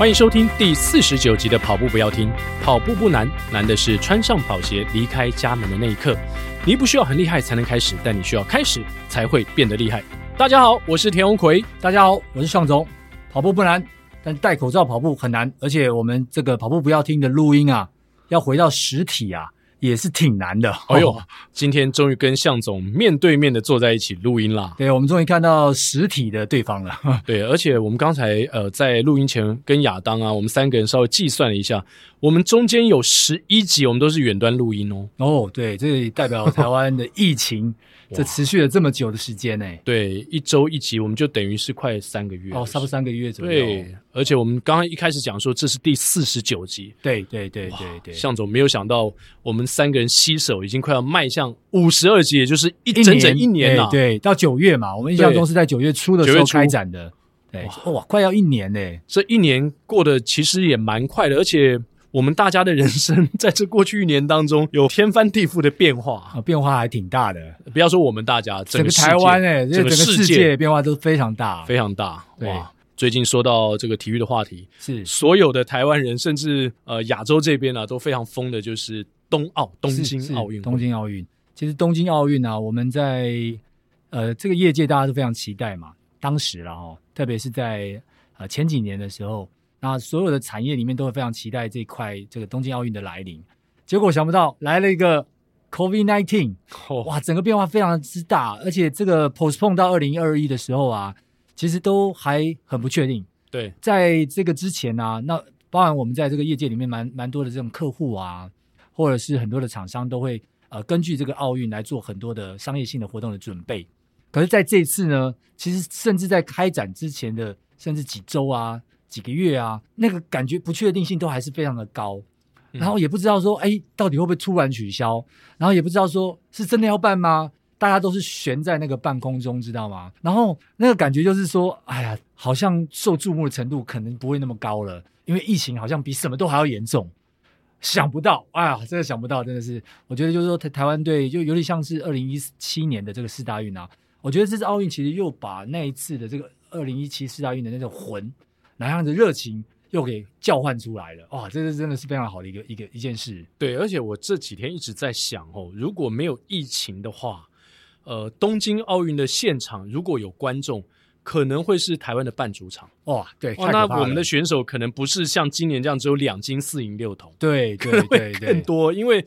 欢迎收听第四十九集的《跑步不要听》，跑步不难，难的是穿上跑鞋离开家门的那一刻。你不需要很厉害才能开始，但你需要开始才会变得厉害。大家好，我是田鸿魁。大家好，我是尚总。跑步不难，但戴口罩跑步很难。而且我们这个跑步不要听的录音啊，要回到实体啊。也是挺难的。哎呦，今天终于跟向总面对面的坐在一起录音啦。对，我们终于看到实体的对方了。对，而且我们刚才呃在录音前跟亚当啊，我们三个人稍微计算了一下，我们中间有十一集我们都是远端录音哦。哦，对，这代表台湾的疫情。这持续了这么久的时间呢？对，一周一集，我们就等于是快三个月哦，差不多三个月左右。对，而且我们刚刚一开始讲说这是第四十九集，对对对对对。向总没有想到，我们三个人携手已经快要迈向五十二集，也就是一整整一年了。对，到九月嘛，我们印象中是在九月初的时候开展的。对，哇，快要一年呢！这一年过得其实也蛮快的，而且。我们大家的人生 在这过去一年当中有天翻地覆的变化啊，变化还挺大的。不要说我们大家，整个台湾哎，整个世界变化都非常大，非常大。对哇，最近说到这个体育的话题，是所有的台湾人，甚至呃亚洲这边呢、啊，都非常疯的，就是冬奥东京奥运。东京奥运，其实东京奥运啊，我们在呃这个业界大家都非常期待嘛。当时了哈，特别是在呃前几年的时候。那所有的产业里面都会非常期待这一块这个东京奥运的来临，结果想不到来了一个 COVID-19，哇，整个变化非常之大，而且这个 postpone 到二零二一的时候啊，其实都还很不确定。对，在这个之前呢、啊，那包含我们在这个业界里面蛮蛮多的这种客户啊，或者是很多的厂商都会呃根据这个奥运来做很多的商业性的活动的准备。可是在这一次呢，其实甚至在开展之前的甚至几周啊。几个月啊，那个感觉不确定性都还是非常的高，然后也不知道说，哎，到底会不会突然取消？然后也不知道说是真的要办吗？大家都是悬在那个半空中，知道吗？然后那个感觉就是说，哎呀，好像受注目的程度可能不会那么高了，因为疫情好像比什么都还要严重。想不到，哎呀，真的想不到，真的是，我觉得就是说台台湾队就有点像是二零一七年的这个四大运啊，我觉得这次奥运其实又把那一次的这个二零一七四大运的那种魂。哪样的热情又给叫唤出来了？哇，这是真的是非常好的一个一个一件事。对，而且我这几天一直在想哦，如果没有疫情的话，呃，东京奥运的现场如果有观众，可能会是台湾的半主场。哇，对，哦，那我们的选手可能不是像今年这样只有两金四银六铜，对对对对，更多，因为。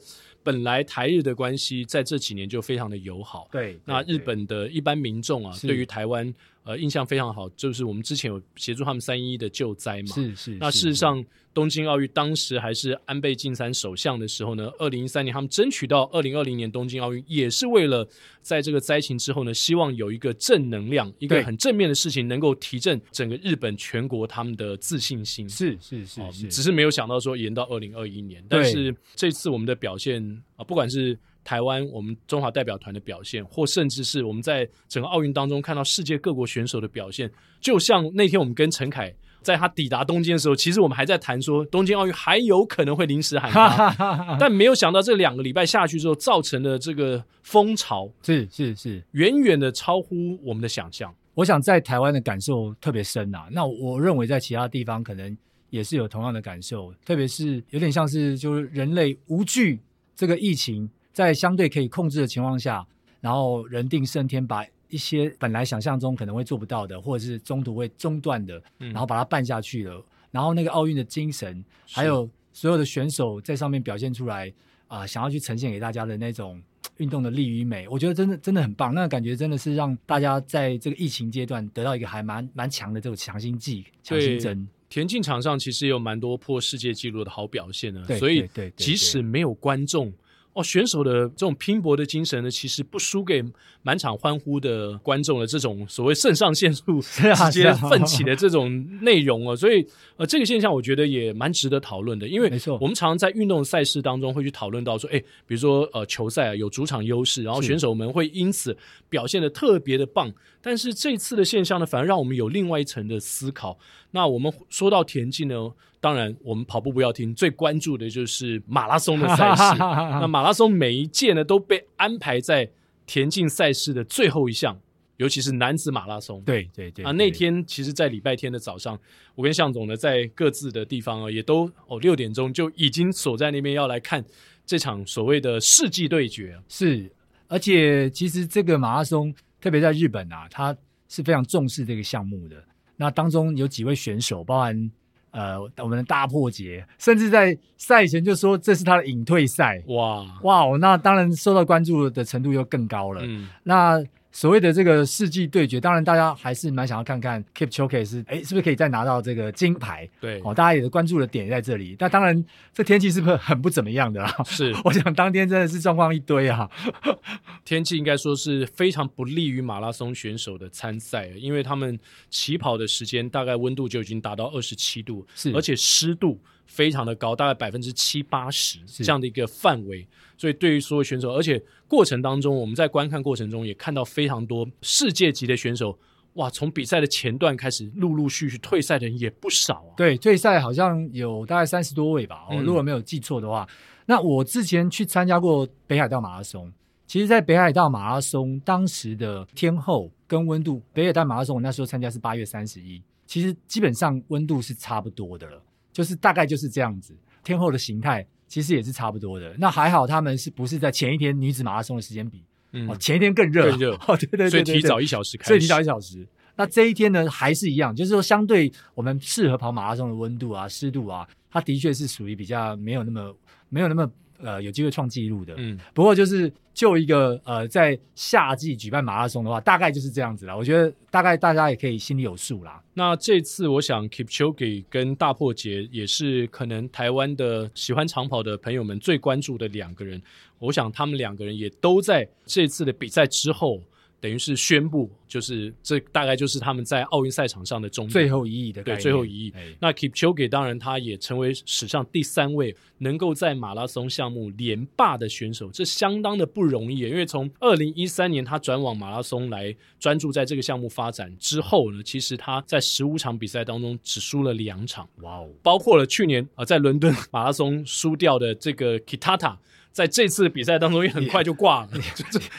本来台日的关系在这几年就非常的友好，对。那日本的一般民众啊，对于台湾呃印象非常好，就是我们之前有协助他们三一的救灾嘛，是是。那事实上，东京奥运当时还是安倍晋三首相的时候呢，二零一三年他们争取到二零二零年东京奥运，也是为了在这个灾情之后呢，希望有一个正能量，一个很正面的事情，能够提振整个日本全国他们的自信心。是是是是，只是没有想到说延到二零二一年，但是这次我们的表现。啊，不管是台湾我们中华代表团的表现，或甚至是我们在整个奥运当中看到世界各国选手的表现，就像那天我们跟陈凯在他抵达东京的时候，其实我们还在谈说东京奥运还有可能会临时喊卡，但没有想到这两个礼拜下去之后造成的这个风潮是是是远远的超乎我们的想象。我想在台湾的感受特别深啊，那我认为在其他地方可能也是有同样的感受，特别是有点像是就是人类无惧。这个疫情在相对可以控制的情况下，然后人定胜天，把一些本来想象中可能会做不到的，或者是中途会中断的，然后把它办下去了。嗯、然后那个奥运的精神，还有所有的选手在上面表现出来啊、呃，想要去呈现给大家的那种 运动的力与美，我觉得真的真的很棒。那个感觉真的是让大家在这个疫情阶段得到一个还蛮蛮强的这种强心剂、强心针。田径场上其实也有蛮多破世界纪录的好表现呢，所以即使没有观众哦，选手的这种拼搏的精神呢，其实不输给满场欢呼的观众的这种所谓肾上腺素 直接奋起的这种内容哦，所以呃，这个现象我觉得也蛮值得讨论的，因为没错我们常常在运动赛事当中会去讨论到说，哎，比如说呃球赛啊有主场优势，然后选手们会因此表现的特别的棒，但是这次的现象呢，反而让我们有另外一层的思考。那我们说到田径呢，当然我们跑步不要停，最关注的就是马拉松的赛事。那马拉松每一届呢都被安排在田径赛事的最后一项，尤其是男子马拉松。对对对。啊，那天其实，在礼拜天的早上，我跟向总呢，在各自的地方啊，也都哦六点钟就已经守在那边要来看这场所谓的世纪对决。是，而且其实这个马拉松，特别在日本啊，他是非常重视这个项目的。那当中有几位选手，包含。呃，我们的大破节，甚至在赛前就说这是他的隐退赛，哇哇，那当然受到关注的程度又更高了。嗯，那。所谓的这个世纪对决，当然大家还是蛮想要看看 Keep Choke 是哎，是不是可以再拿到这个金牌？对，哦，大家也是关注的点在这里。那当然，这天气是不是很不怎么样的啦？是，我想当天真的是状况一堆啊。天气应该说是非常不利于马拉松选手的参赛，因为他们起跑的时间大概温度就已经达到二十七度，是，而且湿度非常的高，大概百分之七八十这样的一个范围。所以对于所有选手，而且过程当中，我们在观看过程中也看到非常多世界级的选手，哇！从比赛的前段开始，陆陆续续退赛的人也不少啊。对，退赛好像有大概三十多位吧，我、嗯、如果没有记错的话。那我之前去参加过北海道马拉松，其实，在北海道马拉松当时的天候跟温度，北海道马拉松我那时候参加是八月三十一，其实基本上温度是差不多的了，就是大概就是这样子，天后的形态。其实也是差不多的，那还好他们是不是在前一天女子马拉松的时间比？嗯，哦，前一天更热，更热，哦，对对对，所以提早一小时开始，所以提早一小时。那这一天呢，还是一样，就是说相对我们适合跑马拉松的温度啊、湿度啊，它的确是属于比较没有那么没有那么。呃，有机会创纪录的，嗯，不过就是就一个呃，在夏季举办马拉松的话，大概就是这样子啦。我觉得大概大家也可以心里有数啦。那这次我想 Keep Chogi 跟大破节也是可能台湾的喜欢长跑的朋友们最关注的两个人。我想他们两个人也都在这次的比赛之后。等于是宣布，就是这大概就是他们在奥运赛场上的终最后一役的对最后一役。那 Kipchoge 当然他也成为史上第三位能够在马拉松项目连霸的选手，这相当的不容易。因为从二零一三年他转往马拉松来专注在这个项目发展之后呢，其实他在十五场比赛当中只输了两场。哇哦，包括了去年啊在伦敦马拉松输掉的这个 Kitata。在这次比赛当中也很快就挂了，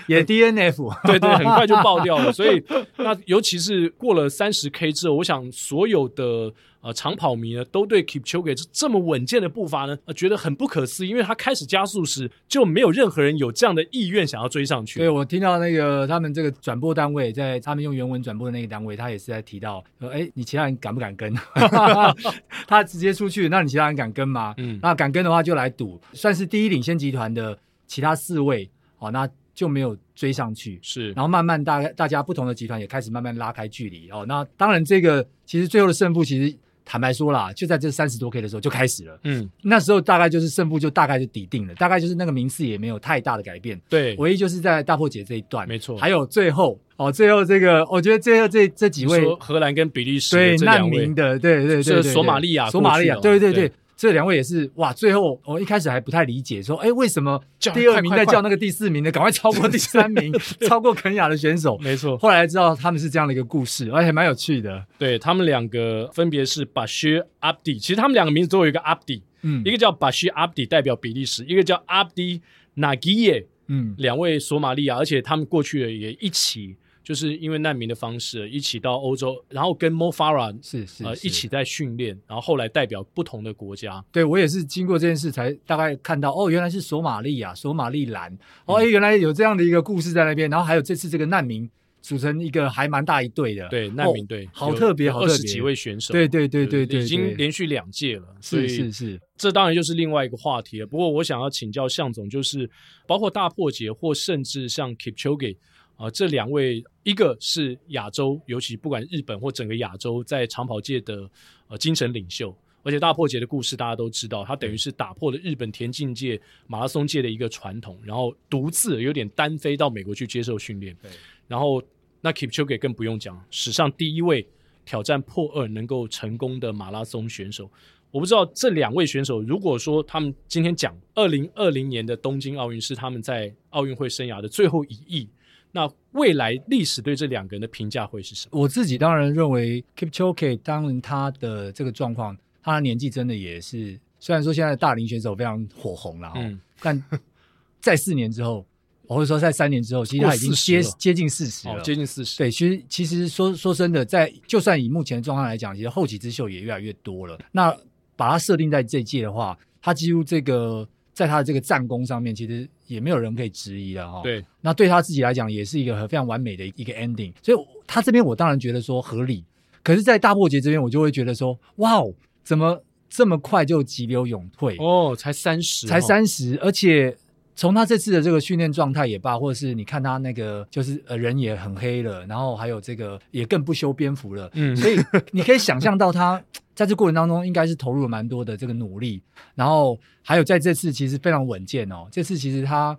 也 DNF，对对，很快就爆掉了。所以 那尤其是过了三十 K 之后，我想所有的。呃，长跑迷呢都对 Keep c h o g e 这么稳健的步伐呢，呃，觉得很不可思议，因为他开始加速时就没有任何人有这样的意愿想要追上去。对，我听到那个他们这个转播单位在他们用原文转播的那个单位，他也是在提到说，哎，你其他人敢不敢跟？他直接出去，那你其他人敢跟吗？嗯，那敢跟的话就来赌，算是第一领先集团的其他四位，哦，那就没有追上去。是，然后慢慢大大家不同的集团也开始慢慢拉开距离。哦，那当然这个其实最后的胜负其实。坦白说啦，就在这三十多 K 的时候就开始了。嗯，那时候大概就是胜负就大概就抵定了，大概就是那个名次也没有太大的改变。对，唯一就是在大破解这一段，没错。还有最后哦，最后这个，我觉得最后这这几位荷兰跟比利时对难民的，对对对，对，对，索马利亚，索马利亚，对对对。这两位也是哇！最后我一开始还不太理解，说哎，为什么第二名在叫那个第四名的？赶快超过第三名，超过肯亚的选手。没错，后来知道他们是这样的一个故事，而且蛮有趣的。对，他们两个分别是 Bashir Abdi，其实他们两个名字都有一个 Abdi，嗯，一个叫 Bashir Abdi 代表比利时，一个叫 Abdi Nagiye，嗯，两位索马利亚，而且他们过去也一起。就是因为难民的方式一起到欧洲，然后跟 Mo Farah 是是，是呃一起在训练，然后后来代表不同的国家。对，我也是经过这件事才大概看到哦，原来是索马利亚、索马利兰哦，哎、嗯，原来有这样的一个故事在那边。然后还有这次这个难民组成一个还蛮大一队的，对难民队、哦、好特别，好特别，二十几位选手，对对对对对，已经连续两届了，是是是，这当然就是另外一个话题了。不过我想要请教向总，就是包括大破节或甚至像 Kipchoge。啊、呃，这两位，一个是亚洲，尤其不管日本或整个亚洲，在长跑界的呃精神领袖，而且大破节的故事大家都知道，他等于是打破了日本田径界、马拉松界的一个传统，然后独自有点单飞到美国去接受训练。对，然后那 Kipchoge 更不用讲，史上第一位挑战破二能够成功的马拉松选手。我不知道这两位选手，如果说他们今天讲二零二零年的东京奥运是他们在奥运会生涯的最后一役。那未来历史对这两个人的评价会是什么？我自己当然认为 Kipchoge 当然他的这个状况，他的年纪真的也是，虽然说现在的大龄选手非常火红了，嗯，但在四年之后，或者说在三年之后，其实他已经接接近四十了，接近四十。对，其实其实说说真的，在就算以目前的状况来讲，其实后起之秀也越来越多了。那把它设定在这一届的话，他几乎这个在他的这个战功上面，其实也没有人可以质疑了哈。对，那对他自己来讲，也是一个非常完美的一个 ending。所以他这边我当然觉得说合理，可是，在大破节这边，我就会觉得说，哇哦，怎么这么快就急流勇退？哦，才三十，才三十，而且。从他这次的这个训练状态也罢，或者是你看他那个就是呃人也很黑了，然后还有这个也更不修边幅了，嗯，所以你可以想象到他在这过程当中应该是投入了蛮多的这个努力，然后还有在这次其实非常稳健哦。这次其实他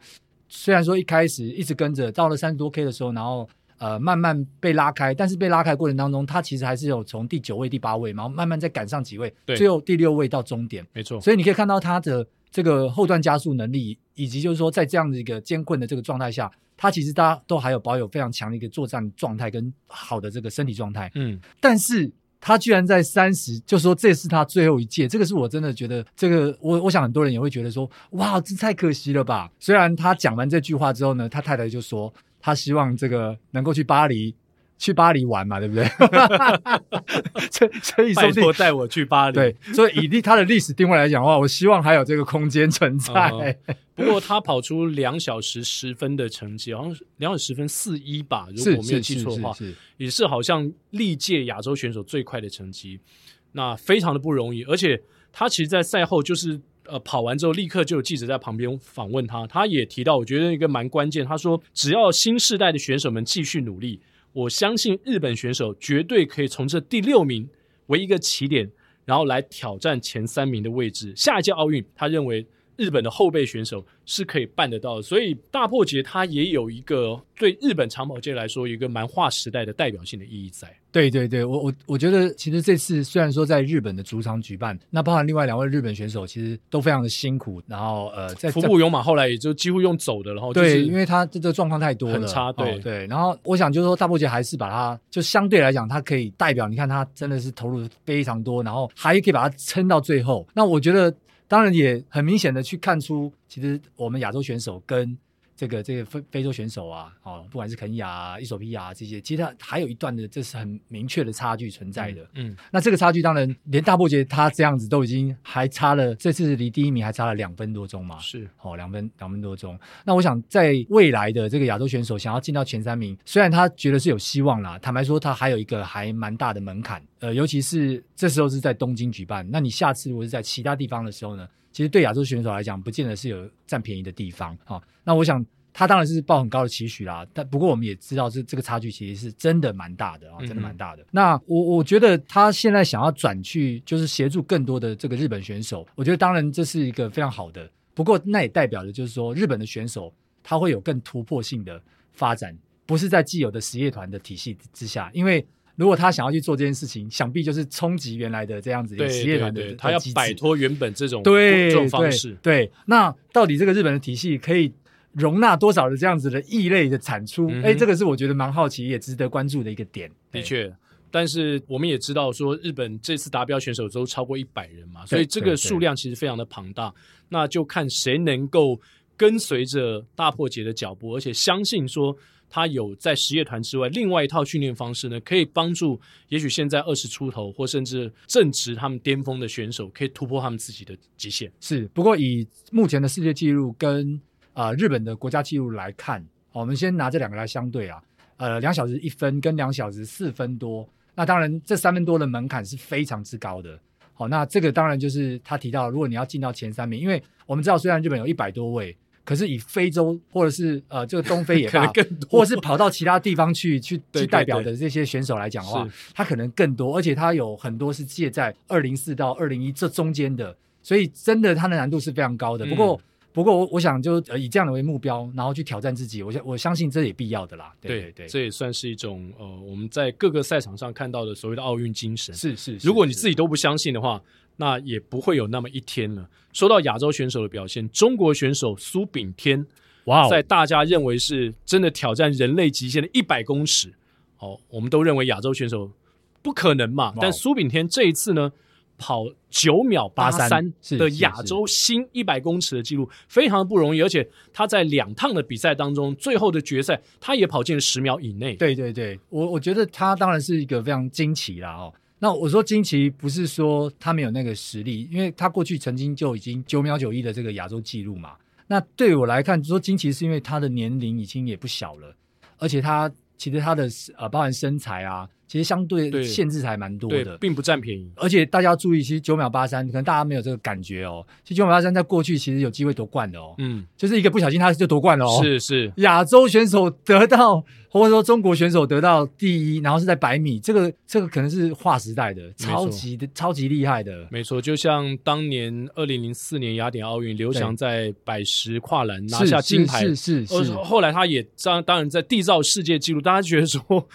虽然说一开始一直跟着到了三十多 K 的时候，然后呃慢慢被拉开，但是被拉开过程当中，他其实还是有从第九位、第八位，然后慢慢再赶上几位，最后第六位到终点，没错。所以你可以看到他的。这个后段加速能力，以及就是说，在这样的一个艰困的这个状态下，他其实大家都还有保有非常强的一个作战状态跟好的这个身体状态。嗯，但是他居然在三十，就说这是他最后一届，这个是我真的觉得，这个我我想很多人也会觉得说，哇，这太可惜了吧。虽然他讲完这句话之后呢，他太太就说，他希望这个能够去巴黎。去巴黎玩嘛，对不对？所以，所以拜托带我去巴黎。对，所以以他的历史定位来讲的话，我希望还有这个空间存在。Uh. 不过他跑出两小时十分的成绩，好像是两小时十分四一吧，如果我没有记错的话，是是是是是也是好像历届亚洲选手最快的成绩。那非常的不容易，而且他其实，在赛后就是呃跑完之后，立刻就有记者在旁边访问他，他也提到，我觉得一个蛮关键，他说只要新世代的选手们继续努力。我相信日本选手绝对可以从这第六名为一个起点，然后来挑战前三名的位置。下一届奥运，他认为。日本的后备选手是可以办得到的，所以大破节它也有一个对日本长跑界来说，有一个蛮划时代的代表性的意义在。对对对，我我我觉得其实这次虽然说在日本的主场举办，那包含另外两位日本选手，其实都非常的辛苦。然后呃，在服部勇马后来也就几乎用走的，然后对，因为他这个状况太多了，很差。对、哦、对，然后我想就是说大破节还是把它就相对来讲，它可以代表，你看他真的是投入非常多，然后还可以把它撑到最后。那我觉得。当然也很明显的去看出，其实我们亚洲选手跟这个这个非非洲选手啊，哦，不管是肯亚啊、伊索比亚这些，其实它还有一段的，这是很明确的差距存在的。嗯，嗯，那这个差距当然连大波杰他这样子都已经还差了，这次离第一名还差了两分多钟嘛。是，哦，两分两分多钟。那我想在未来的这个亚洲选手想要进到前三名，虽然他觉得是有希望啦，坦白说他还有一个还蛮大的门槛。呃，尤其是这时候是在东京举办，那你下次如果是在其他地方的时候呢？其实对亚洲选手来讲，不见得是有占便宜的地方啊。那我想他当然是抱很高的期许啦。但不过我们也知道，这这个差距其实是真的蛮大的啊，真的蛮大的。嗯、那我我觉得他现在想要转去，就是协助更多的这个日本选手。我觉得当然这是一个非常好的。不过那也代表的就是说，日本的选手他会有更突破性的发展，不是在既有的实业团的体系之下，因为。如果他想要去做这件事情，想必就是冲击原来的这样子一个实业团的，他要摆脱原本这种对这种方式。对，对，那到底这个日本的体系可以容纳多少的这样子的异类的产出？哎、嗯，这个是我觉得蛮好奇也值得关注的一个点。的确，但是我们也知道说，日本这次达标选手都超过一百人嘛，所以这个数量其实非常的庞大。那就看谁能够跟随着大破节的脚步，而且相信说。他有在实业团之外另外一套训练方式呢，可以帮助也许现在二十出头或甚至正值他们巅峰的选手，可以突破他们自己的极限。是，不过以目前的世界纪录跟啊、呃、日本的国家纪录来看，我们先拿这两个来相对啊，呃，两小时一分跟两小时四分多，那当然这三分多的门槛是非常之高的。好，那这个当然就是他提到，如果你要进到前三名，因为我们知道虽然日本有一百多位。可是以非洲或者是呃这个东非也 可能更多，或者是跑到其他地方去去去代表的这些选手来讲的话，他可能更多，而且他有很多是介在二零四到二零一这中间的，所以真的他的难度是非常高的。不过、嗯、不过我我想就呃以这样的为目标，然后去挑战自己，我相我相信这也必要的啦。对对，对，对，这也算是一种呃我们在各个赛场上看到的所谓的奥运精神。是是，是，如果你自己都不相信的话。那也不会有那么一天了。说到亚洲选手的表现，中国选手苏炳添，哇，在大家认为是真的挑战人类极限的一百公尺，哦，我们都认为亚洲选手不可能嘛。但苏炳添这一次呢，跑九秒八三的亚洲新一百公尺的记录，非常的不容易。而且他在两趟的比赛当中，最后的决赛他也跑进了十秒以内。对对对，我我觉得他当然是一个非常惊奇啦哦。那我说金奇不是说他没有那个实力，因为他过去曾经就已经九秒九一的这个亚洲纪录嘛。那对我来看，说金奇是因为他的年龄已经也不小了，而且他其实他的呃，包含身材啊。其实相对限制还蛮多的，并不占便宜。而且大家要注意，其实九秒八三，可能大家没有这个感觉哦。其实九秒八三在过去其实有机会夺冠的哦。嗯，就是一个不小心他就夺冠了哦。是是，亚洲选手得到，或者说中国选手得到第一，然后是在百米，这个这个可能是划时代的，超级的超级厉害的。没错，就像当年二零零四年雅典奥运，刘翔在百十跨栏拿下金牌，是是是，是。后来他也当当然在缔造世界纪录，大家觉得说。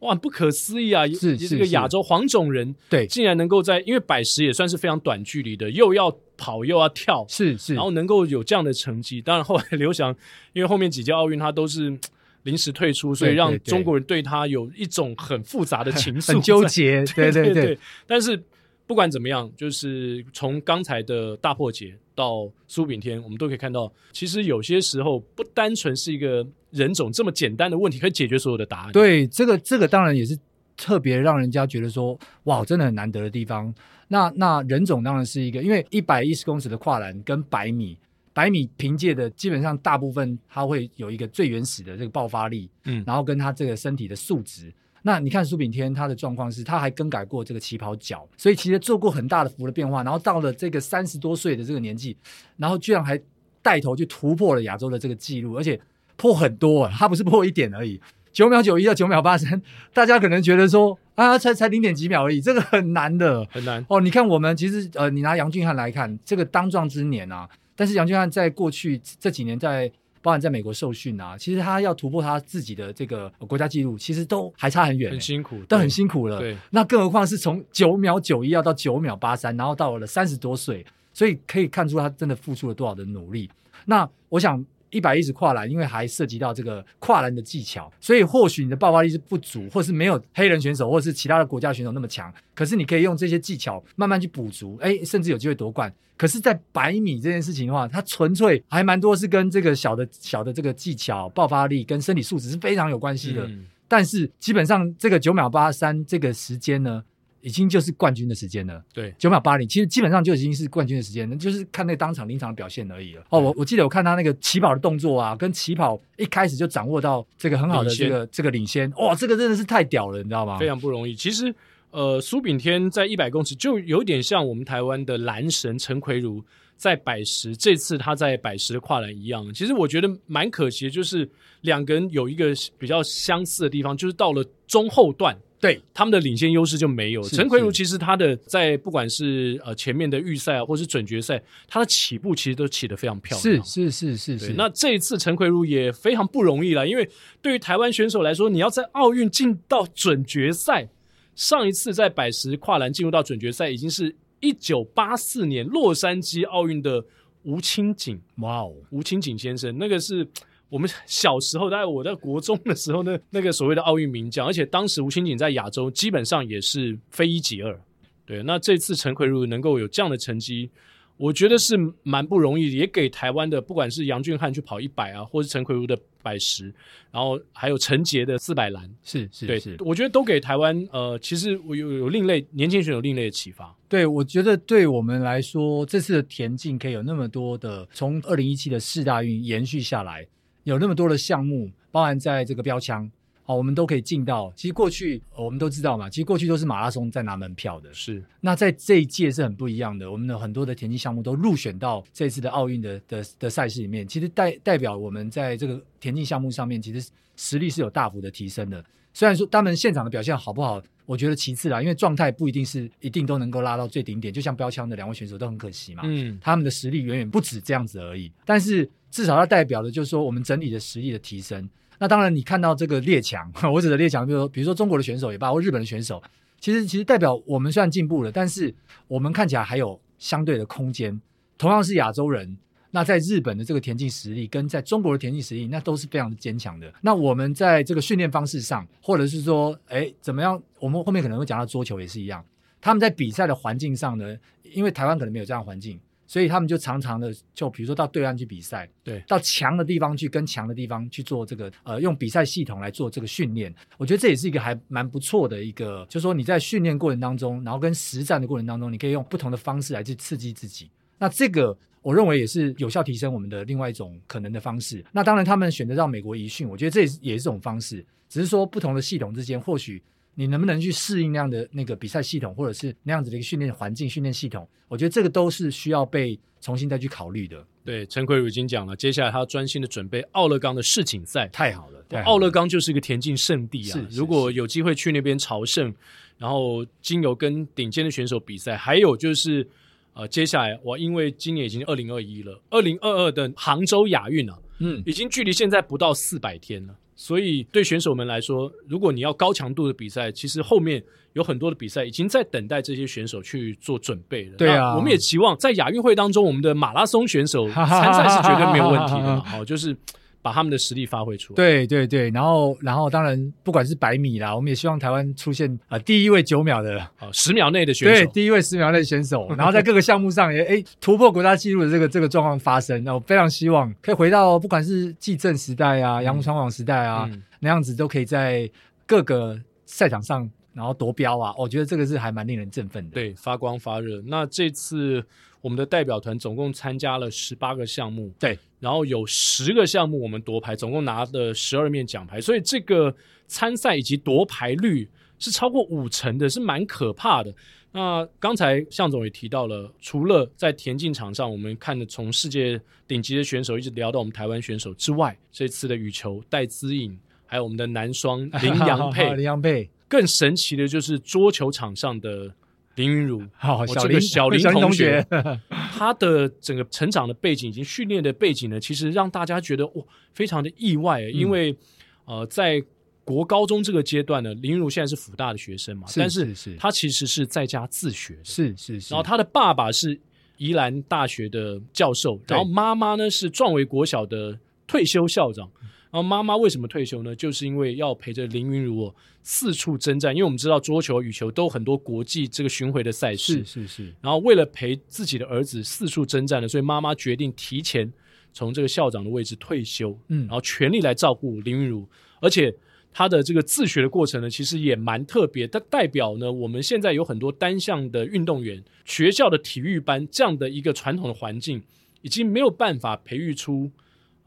哇，不可思议啊！是这个亚洲黄种人，对，竟然能够在因为百十也算是非常短距离的，又要跑又要跳，是是，然后能够有这样的成绩。当然后来刘翔，因为后面几届奥运他都是临时退出，所以让中国人对他有一种很复杂的情 绪，很纠结。对对对，对，对，但是。不管怎么样，就是从刚才的大破解到苏炳添，我们都可以看到，其实有些时候不单纯是一个人种这么简单的问题可以解决所有的答案。对，这个这个当然也是特别让人家觉得说，哇，真的很难得的地方。那那人种当然是一个，因为一百一十公尺的跨栏跟百米，百米凭借的基本上大部分它会有一个最原始的这个爆发力，嗯，然后跟他这个身体的素质。那你看苏炳添，他的状况是，他还更改过这个起跑脚，所以其实做过很大的幅的变化，然后到了这个三十多岁的这个年纪，然后居然还带头去突破了亚洲的这个记录，而且破很多啊，他不是破一点而已，九秒九一到九秒八三，大家可能觉得说啊，才才零点几秒而已，这个很难的，很难哦。你看我们其实呃，你拿杨俊翰来看，这个当壮之年啊，但是杨俊翰在过去这几年在。包含在美国受训啊，其实他要突破他自己的这个国家纪录，其实都还差很远，很辛苦，都很辛苦了。对，那更何况是从九秒九一要到九秒八三，然后到了三十多岁，所以可以看出他真的付出了多少的努力。那我想。一百一十跨栏，因为还涉及到这个跨栏的技巧，所以或许你的爆发力是不足，或是没有黑人选手或是其他的国家选手那么强。可是你可以用这些技巧慢慢去补足，哎，甚至有机会夺冠。可是，在百米这件事情的话，它纯粹还蛮多是跟这个小的小的这个技巧、爆发力跟身体素质是非常有关系的。嗯、但是基本上这个九秒八三这个时间呢，已经就是冠军的时间了，对，九秒八零，其实基本上就已经是冠军的时间，那就是看那当场临场的表现而已了。哦，我我记得我看他那个起跑的动作啊，跟起跑一开始就掌握到这个很好的这个这个领先，哇，这个真的是太屌了，你知道吗？非常不容易。其实，呃，苏炳添在一百公尺就有点像我们台湾的男神陈奎如在百十，这次他在百十的跨栏一样。其实我觉得蛮可惜的，就是两个人有一个比较相似的地方，就是到了中后段。对他们的领先优势就没有。陈奎如其实他的在不管是呃前面的预赛啊，或是准决赛，他的起步其实都起得非常漂亮。是是是是是。那这一次陈奎如也非常不容易了，因为对于台湾选手来说，你要在奥运进到准决赛，上一次在百十跨栏进入到准决赛，已经是一九八四年洛杉矶奥运的吴清景。哇哦，吴清景先生，那个是。我们小时候，大概我在国中的时候，那 那个所谓的奥运名将，而且当时吴清锦在亚洲基本上也是非一即二。对，那这次陈奎如能够有这样的成绩，我觉得是蛮不容易，也给台湾的不管是杨俊翰去跑一百啊，或是陈奎如的百十，然后还有陈杰的四百栏，是是对是，我觉得都给台湾呃，其实我有有另类年轻选手另类的启发。对，我觉得对我们来说，这次的田径可以有那么多的，从二零一七的四大运延续下来。有那么多的项目，包含在这个标枪，好，我们都可以进到。其实过去我们都知道嘛，其实过去都是马拉松在拿门票的。是，那在这一届是很不一样的。我们的很多的田径项目都入选到这次的奥运的的的赛事里面，其实代代表我们在这个田径项目上面，其实实力是有大幅的提升的。虽然说他们现场的表现好不好，我觉得其次啦，因为状态不一定是一定都能够拉到最顶点。就像标枪的两位选手都很可惜嘛，嗯，他们的实力远远不止这样子而已。但是至少它代表的就是说，我们整体的实力的提升。那当然，你看到这个列强，我指的列强，就是说，比如说中国的选手也罢，或日本的选手，其实其实代表我们虽然进步了，但是我们看起来还有相对的空间。同样是亚洲人，那在日本的这个田径实力，跟在中国的田径实力，那都是非常的坚强的。那我们在这个训练方式上，或者是说，哎，怎么样？我们后面可能会讲到桌球也是一样。他们在比赛的环境上呢，因为台湾可能没有这样的环境。所以他们就常常的，就比如说到对岸去比赛，对，到强的地方去跟强的地方去做这个，呃，用比赛系统来做这个训练。我觉得这也是一个还蛮不错的一个，就是说你在训练过程当中，然后跟实战的过程当中，你可以用不同的方式来去刺激自己。那这个我认为也是有效提升我们的另外一种可能的方式。那当然他们选择到美国移训，我觉得这也是也是这种方式，只是说不同的系统之间或许。你能不能去适应那样的那个比赛系统，或者是那样子的一个训练环境、训练系统？我觉得这个都是需要被重新再去考虑的。对，陈奎如已经讲了，接下来他要专心的准备奥勒冈的世锦赛。太好了，对，奥勒冈就是一个田径圣地啊！如果有机会去那边朝圣，然后经由跟顶尖的选手比赛，还有就是呃，接下来我因为今年已经二零二一了，二零二二的杭州亚运啊，嗯，已经距离现在不到四百天了。所以，对选手们来说，如果你要高强度的比赛，其实后面有很多的比赛已经在等待这些选手去做准备了。对啊，我们也期望在亚运会当中，我们的马拉松选手参赛是绝对没有问题的。好，就是。把他们的实力发挥出来。对对对，然后然后当然不管是百米啦，我们也希望台湾出现呃第一位九秒的哦十秒内的选手，对第一位十秒内的选手，然后在各个项目上也哎突破国家纪录的这个这个状况发生，那我非常希望可以回到不管是纪政时代啊、杨传网时代啊、嗯、那样子，都可以在各个赛场上然后夺标啊，我觉得这个是还蛮令人振奋的。对，发光发热。那这次。我们的代表团总共参加了十八个项目，对，然后有十个项目我们夺牌，总共拿了十二面奖牌，所以这个参赛以及夺牌率是超过五成的，是蛮可怕的。那刚才向总也提到了，除了在田径场上，我们看的从世界顶级的选手一直聊到我们台湾选手之外，这次的羽球戴资颖，还有我们的男双 林洋配，林洋配，更神奇的就是桌球场上的。林云儒，好，小林，小林同学，他的整个成长的背景以及训练的背景呢，其实让大家觉得哇，非常的意外。因为呃，在国高中这个阶段呢，林云儒现在是辅大的学生嘛，但是他其实是在家自学，是是是。然后他的爸爸是宜兰大学的教授，然后妈妈呢是壮围国小的退休校长。然后妈妈为什么退休呢？就是因为要陪着林云如四处征战，因为我们知道桌球、羽球都很多国际这个巡回的赛事，是是是。然后为了陪自己的儿子四处征战呢，所以妈妈决定提前从这个校长的位置退休，嗯，然后全力来照顾林云如。而且他的这个自学的过程呢，其实也蛮特别。它代表呢，我们现在有很多单项的运动员，学校的体育班这样的一个传统的环境，已经没有办法培育出。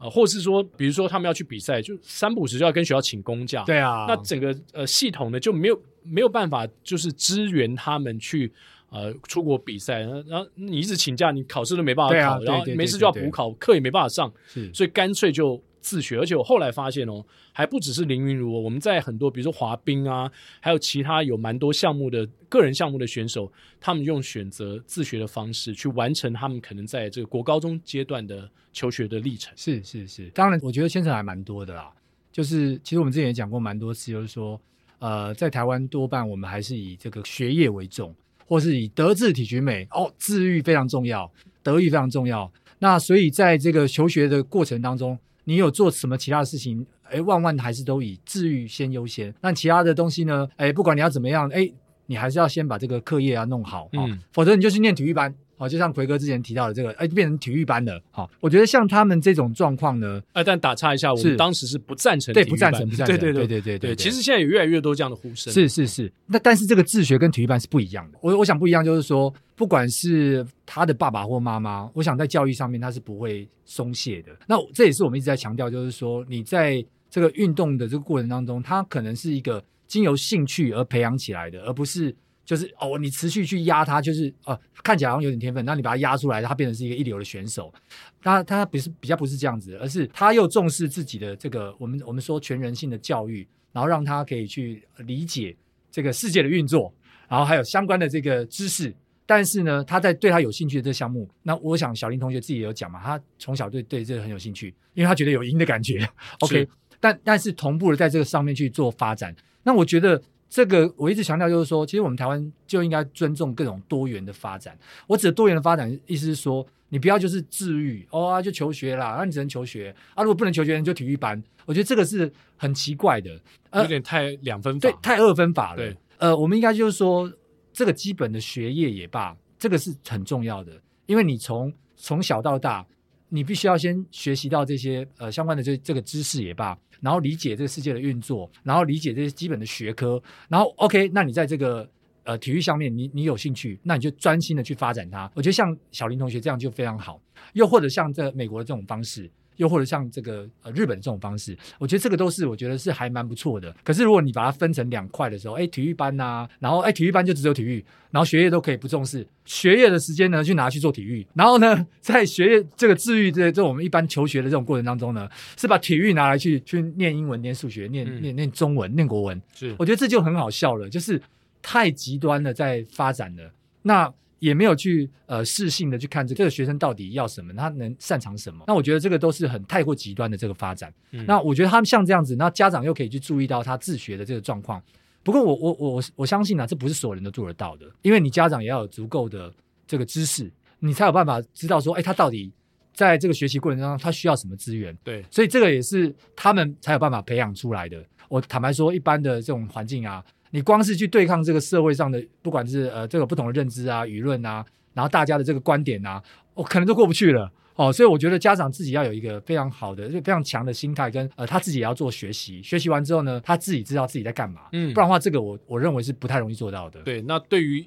啊，或是说，比如说他们要去比赛，就三不五时就要跟学校请公假。对啊，那整个呃系统呢就没有没有办法，就是支援他们去呃出国比赛。然后你一直请假，你考试都没办法考，啊、然后没事就要补考，课也没办法上，是，所以干脆就。自学，而且我后来发现哦，还不只是林云如，我们在很多比如说滑冰啊，还有其他有蛮多项目的个人项目的选手，他们用选择自学的方式去完成他们可能在这个国高中阶段的求学的历程。是是是，当然我觉得现在还蛮多的啦。就是其实我们之前也讲过蛮多次，就是说，呃，在台湾多半我们还是以这个学业为重，或是以德智体群美哦，智育非常重要，德育非常重要。那所以在这个求学的过程当中。你有做什么其他的事情？哎，万万还是都以治愈先优先。那其他的东西呢？哎，不管你要怎么样，哎，你还是要先把这个课业啊弄好，嗯，否则你就去念体育班。好，就像奎哥之前提到的这个，哎，变成体育班了。好，我觉得像他们这种状况呢，哎，但打岔一下，我们当时是不赞成，对，不赞成，不赞成，对对对对对对。其实现在有越来越多这样的呼声。是是是，那但是这个自学跟体育班是不一样的。我我想不一样，就是说，不管是他的爸爸或妈妈，我想在教育上面他是不会松懈的。那这也是我们一直在强调，就是说你在这个运动的这个过程当中，他可能是一个经由兴趣而培养起来的，而不是。就是哦，你持续去压他，就是哦、呃，看起来好像有点天分，那你把他压出来，他变成是一个一流的选手。他他不是比较不是这样子，而是他又重视自己的这个我们我们说全人性的教育，然后让他可以去理解这个世界的运作，然后还有相关的这个知识。但是呢，他在对他有兴趣的这个项目，那我想小林同学自己也有讲嘛，他从小对对这个很有兴趣，因为他觉得有赢的感觉。OK，但但是同步的在这个上面去做发展，那我觉得。这个我一直强调，就是说，其实我们台湾就应该尊重各种多元的发展。我指的多元的发展，意思是说，你不要就是治愈哦啊，就求学啦，那你只能求学啊。如果不能求学，你就体育班。我觉得这个是很奇怪的，有点太两分法，对，太二分法了。对，呃，我们应该就是说，这这个基本的学业也罢，这个是很重要的，因为你从从小到大，你必须要先学习到这些呃相关的这这个知识也罢，然后理解这个世界的运作，然后理解这些基本的学科，然后 OK，那你在这个呃体育上面你你有兴趣，那你就专心的去发展它。我觉得像小林同学这样就非常好，又或者像这美国的这种方式。又或者像这个呃日本这种方式，我觉得这个都是我觉得是还蛮不错的。可是如果你把它分成两块的时候，哎，体育班呐、啊，然后哎，体育班就只有体育，然后学业都可以不重视，学业的时间呢去拿去做体育，然后呢在学业这个治愈这这我们一般求学的这种过程当中呢，是把体育拿来去去念英文、念数学、念、嗯、念念中文、念国文。是，我觉得这就很好笑了，就是太极端的在发展了。那。也没有去呃适性的去看这个学生到底要什么，他能擅长什么。那我觉得这个都是很太过极端的这个发展。嗯、那我觉得他们像这样子，那家长又可以去注意到他自学的这个状况。不过我我我我相信啊，这不是所有人都做得到的，因为你家长也要有足够的这个知识，你才有办法知道说，哎，他到底在这个学习过程当中他需要什么资源。对，所以这个也是他们才有办法培养出来的。我坦白说，一般的这种环境啊。你光是去对抗这个社会上的，不管是呃这个不同的认知啊、舆论啊，然后大家的这个观点啊，我、哦、可能都过不去了哦。所以我觉得家长自己要有一个非常好的、就非常强的心态，跟呃他自己也要做学习。学习完之后呢，他自己知道自己在干嘛。嗯，不然的话，这个我我认为是不太容易做到的。对，那对于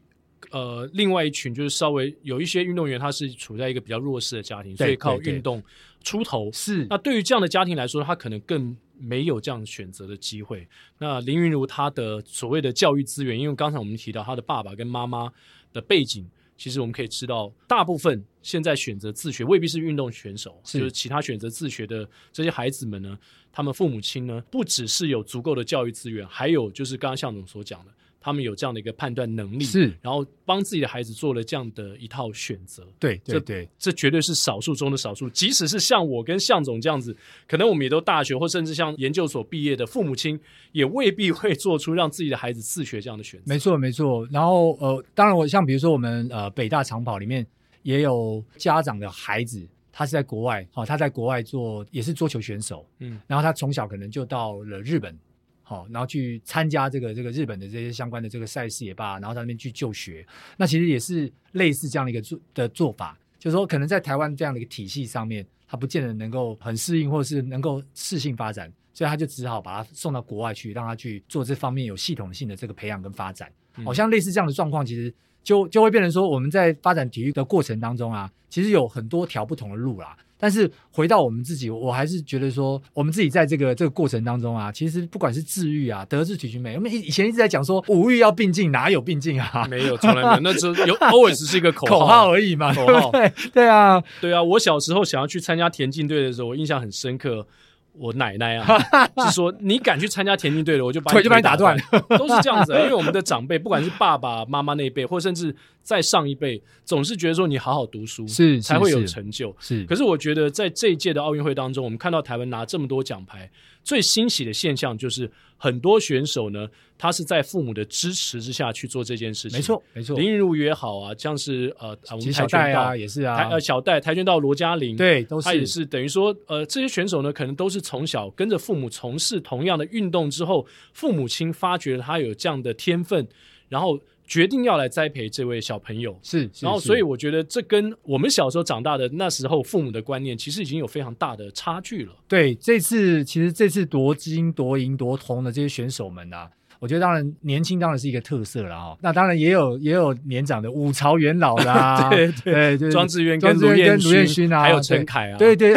呃另外一群就是稍微有一些运动员，他是处在一个比较弱势的家庭，所以靠运动出头。是，那对于这样的家庭来说，他可能更。没有这样选择的机会。那林云如他的所谓的教育资源，因为刚才我们提到他的爸爸跟妈妈的背景，其实我们可以知道，大部分现在选择自学未必是运动选手，是就是其他选择自学的这些孩子们呢，他们父母亲呢，不只是有足够的教育资源，还有就是刚刚向总所讲的。他们有这样的一个判断能力，是，然后帮自己的孩子做了这样的一套选择。对，对，对，这绝对是少数中的少数。即使是像我跟向总这样子，可能我们也都大学或甚至像研究所毕业的父母亲，也未必会做出让自己的孩子自学这样的选择。没错，没错。然后，呃，当然，我像比如说我们呃北大长跑里面也有家长的孩子，他是在国外，好、哦，他在国外做也是桌球选手，嗯，然后他从小可能就到了日本。好，然后去参加这个这个日本的这些相关的这个赛事也罢，然后在那边去就学，那其实也是类似这样的一个做的做法，就是说可能在台湾这样的一个体系上面，他不见得能够很适应，或者是能够适性发展，所以他就只好把他送到国外去，让他去做这方面有系统性的这个培养跟发展。好像类似这样的状况，其实就就会变成说，我们在发展体育的过程当中啊，其实有很多条不同的路啦。但是回到我们自己，我还是觉得说，我们自己在这个这个过程当中啊，其实不管是治愈啊、德智体群美，我们以以前一直在讲说五育要并进，哪有并进啊？没有，从来没有，那只有 always 是一个口号，口号而已嘛，口号。对，对啊，对啊。我小时候想要去参加田径队的时候，我印象很深刻。我奶奶啊，是说你敢去参加田径队的，我就把腿就把你打断，都是这样子。因为我们的长辈，不管是爸爸妈妈那一辈，或甚至再上一辈，总是觉得说你好好读书是才会有成就。是，可是我觉得在这一届的奥运会当中，我们看到台湾拿这么多奖牌。最欣喜的现象就是，很多选手呢，他是在父母的支持之下去做这件事情。没错，没错。林昀儒也好啊，像是呃，我们跆拳道啊，也是啊，呃，小戴跆拳道罗嘉玲，对，都是。他也是等于说，呃，这些选手呢，可能都是从小跟着父母从事同样的运动之后，父母亲发觉他有这样的天分，然后。决定要来栽培这位小朋友，是，然后所以我觉得这跟我们小时候长大的那时候父母的观念，其实已经有非常大的差距了。对，这次其实这次夺金、夺银、夺铜的这些选手们啊。我觉得当然年轻当然是一个特色了哈，那当然也有也有年长的五朝元老的啊，对对对，庄智渊跟卢彦勋啊，还有陈凯啊，对 对，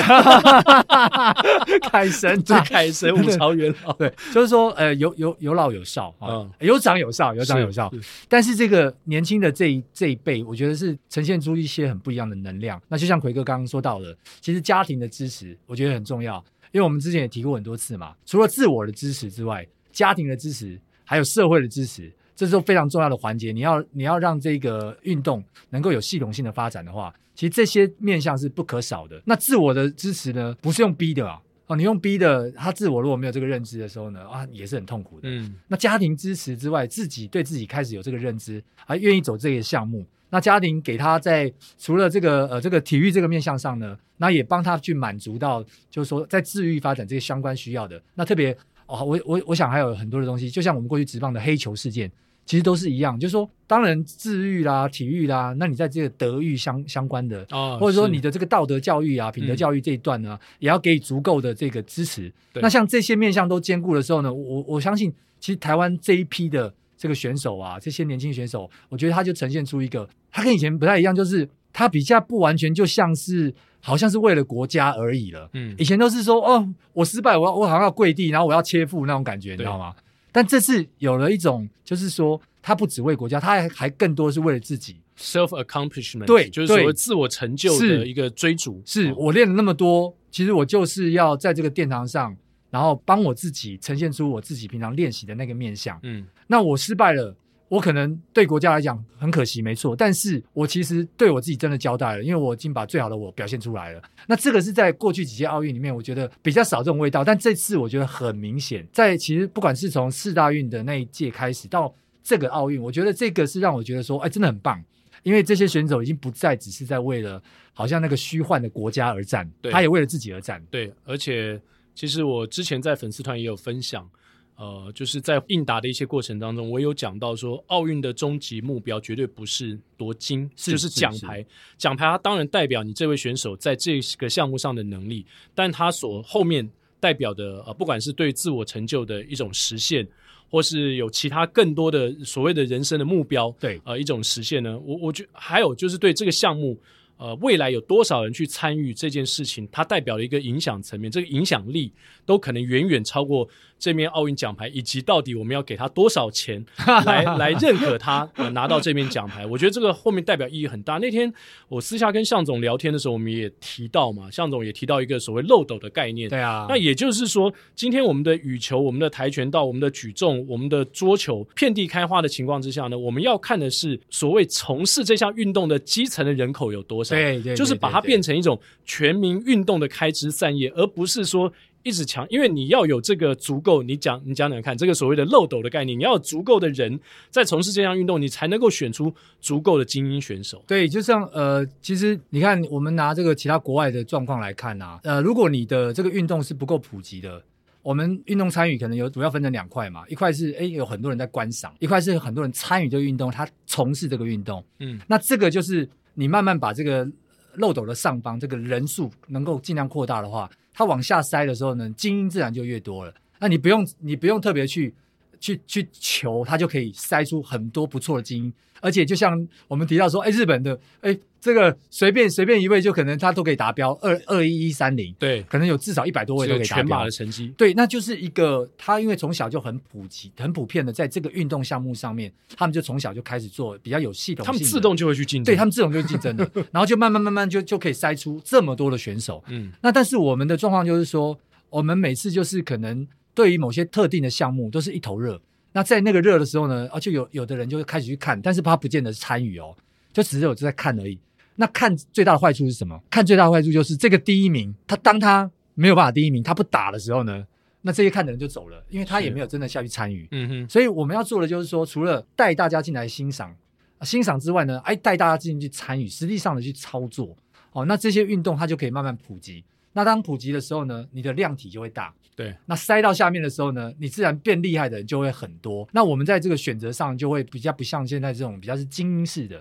凯神对凯神五朝元老，对，就是说呃有有有老有少啊，有长有少有长有少，但是这个年轻的这一这一辈，我觉得是呈现出一些很不一样的能量。那就像奎哥刚刚说到的，其实家庭的支持我觉得很重要，因为我们之前也提过很多次嘛，除了自我的支持之外，家庭的支持。还有社会的支持，这是非常重要的环节。你要你要让这个运动能够有系统性的发展的话，其实这些面向是不可少的。那自我的支持呢，不是用逼的啊，哦，你用逼的，他自我如果没有这个认知的时候呢，啊，也是很痛苦的。嗯，那家庭支持之外，自己对自己开始有这个认知，还愿意走这个项目，那家庭给他在除了这个呃这个体育这个面向上呢，那也帮他去满足到，就是说在治愈发展这些相关需要的，那特别。哦，我我我想还有很多的东西，就像我们过去职棒的黑球事件，其实都是一样，就是说，当然治愈啦、体育啦，那你在这个德育相相关的，哦，或者说你的这个道德教育啊、品德教育这一段呢，嗯、也要给予足够的这个支持。那像这些面向都兼顾的时候呢，我我相信，其实台湾这一批的这个选手啊，这些年轻选手，我觉得他就呈现出一个，他跟以前不太一样，就是他比较不完全就像是好像是为了国家而已了。嗯，以前都是说，哦，我失败，我要我好像要跪地，然后我要切腹那种感觉，你知道吗？但这次有了一种，就是说，他不只为国家，他还还更多是为了自己，self accomplishment，对，就是所谓自我成就的一个追逐。是，是我练了那么多，其实我就是要在这个殿堂上，然后帮我自己呈现出我自己平常练习的那个面相。嗯，那我失败了。我可能对国家来讲很可惜，没错，但是我其实对我自己真的交代了，因为我已经把最好的我表现出来了。那这个是在过去几届奥运里面，我觉得比较少这种味道，但这次我觉得很明显，在其实不管是从四大运的那一届开始到这个奥运，我觉得这个是让我觉得说，哎，真的很棒，因为这些选手已经不再只是在为了好像那个虚幻的国家而战，他也为了自己而战。对，而且其实我之前在粉丝团也有分享。呃，就是在应答的一些过程当中，我有讲到说，奥运的终极目标绝对不是夺金，是就是奖牌。奖牌它当然代表你这位选手在这个项目上的能力，但它所后面代表的呃，不管是对自我成就的一种实现，或是有其他更多的所谓的人生的目标，对，呃，一种实现呢，我我觉得还有就是对这个项目。呃，未来有多少人去参与这件事情？它代表了一个影响层面，这个影响力都可能远远超过这面奥运奖牌，以及到底我们要给他多少钱 来来认可他、呃、拿到这面奖牌。我觉得这个后面代表意义很大。那天我私下跟向总聊天的时候，我们也提到嘛，向总也提到一个所谓漏斗的概念。对啊，那也就是说，今天我们的羽球、我们的跆拳道、我们的举重、我们的桌球遍地开花的情况之下呢，我们要看的是所谓从事这项运动的基层的人口有多少。对，对，就是把它变成一种全民运动的开枝散叶，而不是说一直强，因为你要有这个足够，你讲你讲讲看，这个所谓的漏斗的概念，你要有足够的人在从事这项运动，你才能够选出足够的精英选手。对，就像呃，其实你看，我们拿这个其他国外的状况来看啊，呃，如果你的这个运动是不够普及的，我们运动参与可能有主要分成两块嘛，一块是诶有很多人在观赏，一块是很多人参与这个运动，他从事这个运动，嗯，那这个就是你慢慢把这个。漏斗的上方，这个人数能够尽量扩大的话，它往下塞的时候呢，精英自然就越多了。那你不用，你不用特别去去去求，它就可以塞出很多不错的精英。而且就像我们提到说，哎，日本的，哎。这个随便随便一位就可能他都可以达标二二一一三零，对，可能有至少一百多位都可以达标。全马的成绩，对，那就是一个他因为从小就很普及、很普遍的在这个运动项目上面，他们就从小就开始做比较有系统性，他们自动就会去竞争，对他们自动就会竞争的，然后就慢慢慢慢就就可以筛出这么多的选手。嗯，那但是我们的状况就是说，我们每次就是可能对于某些特定的项目都是一头热，那在那个热的时候呢，而且有有的人就会开始去看，但是他不见得是参与哦，就只是有在看而已。那看最大的坏处是什么？看最大的坏处就是这个第一名，他当他没有办法第一名，他不打的时候呢，那这些看的人就走了，因为他也没有真的下去参与。嗯哼。所以我们要做的就是说，除了带大家进来欣赏、欣赏之外呢，哎，带大家进去参与，实际上的去操作。哦，那这些运动它就可以慢慢普及。那当普及的时候呢，你的量体就会大。对。那塞到下面的时候呢，你自然变厉害的人就会很多。那我们在这个选择上就会比较不像现在这种比较是精英式的。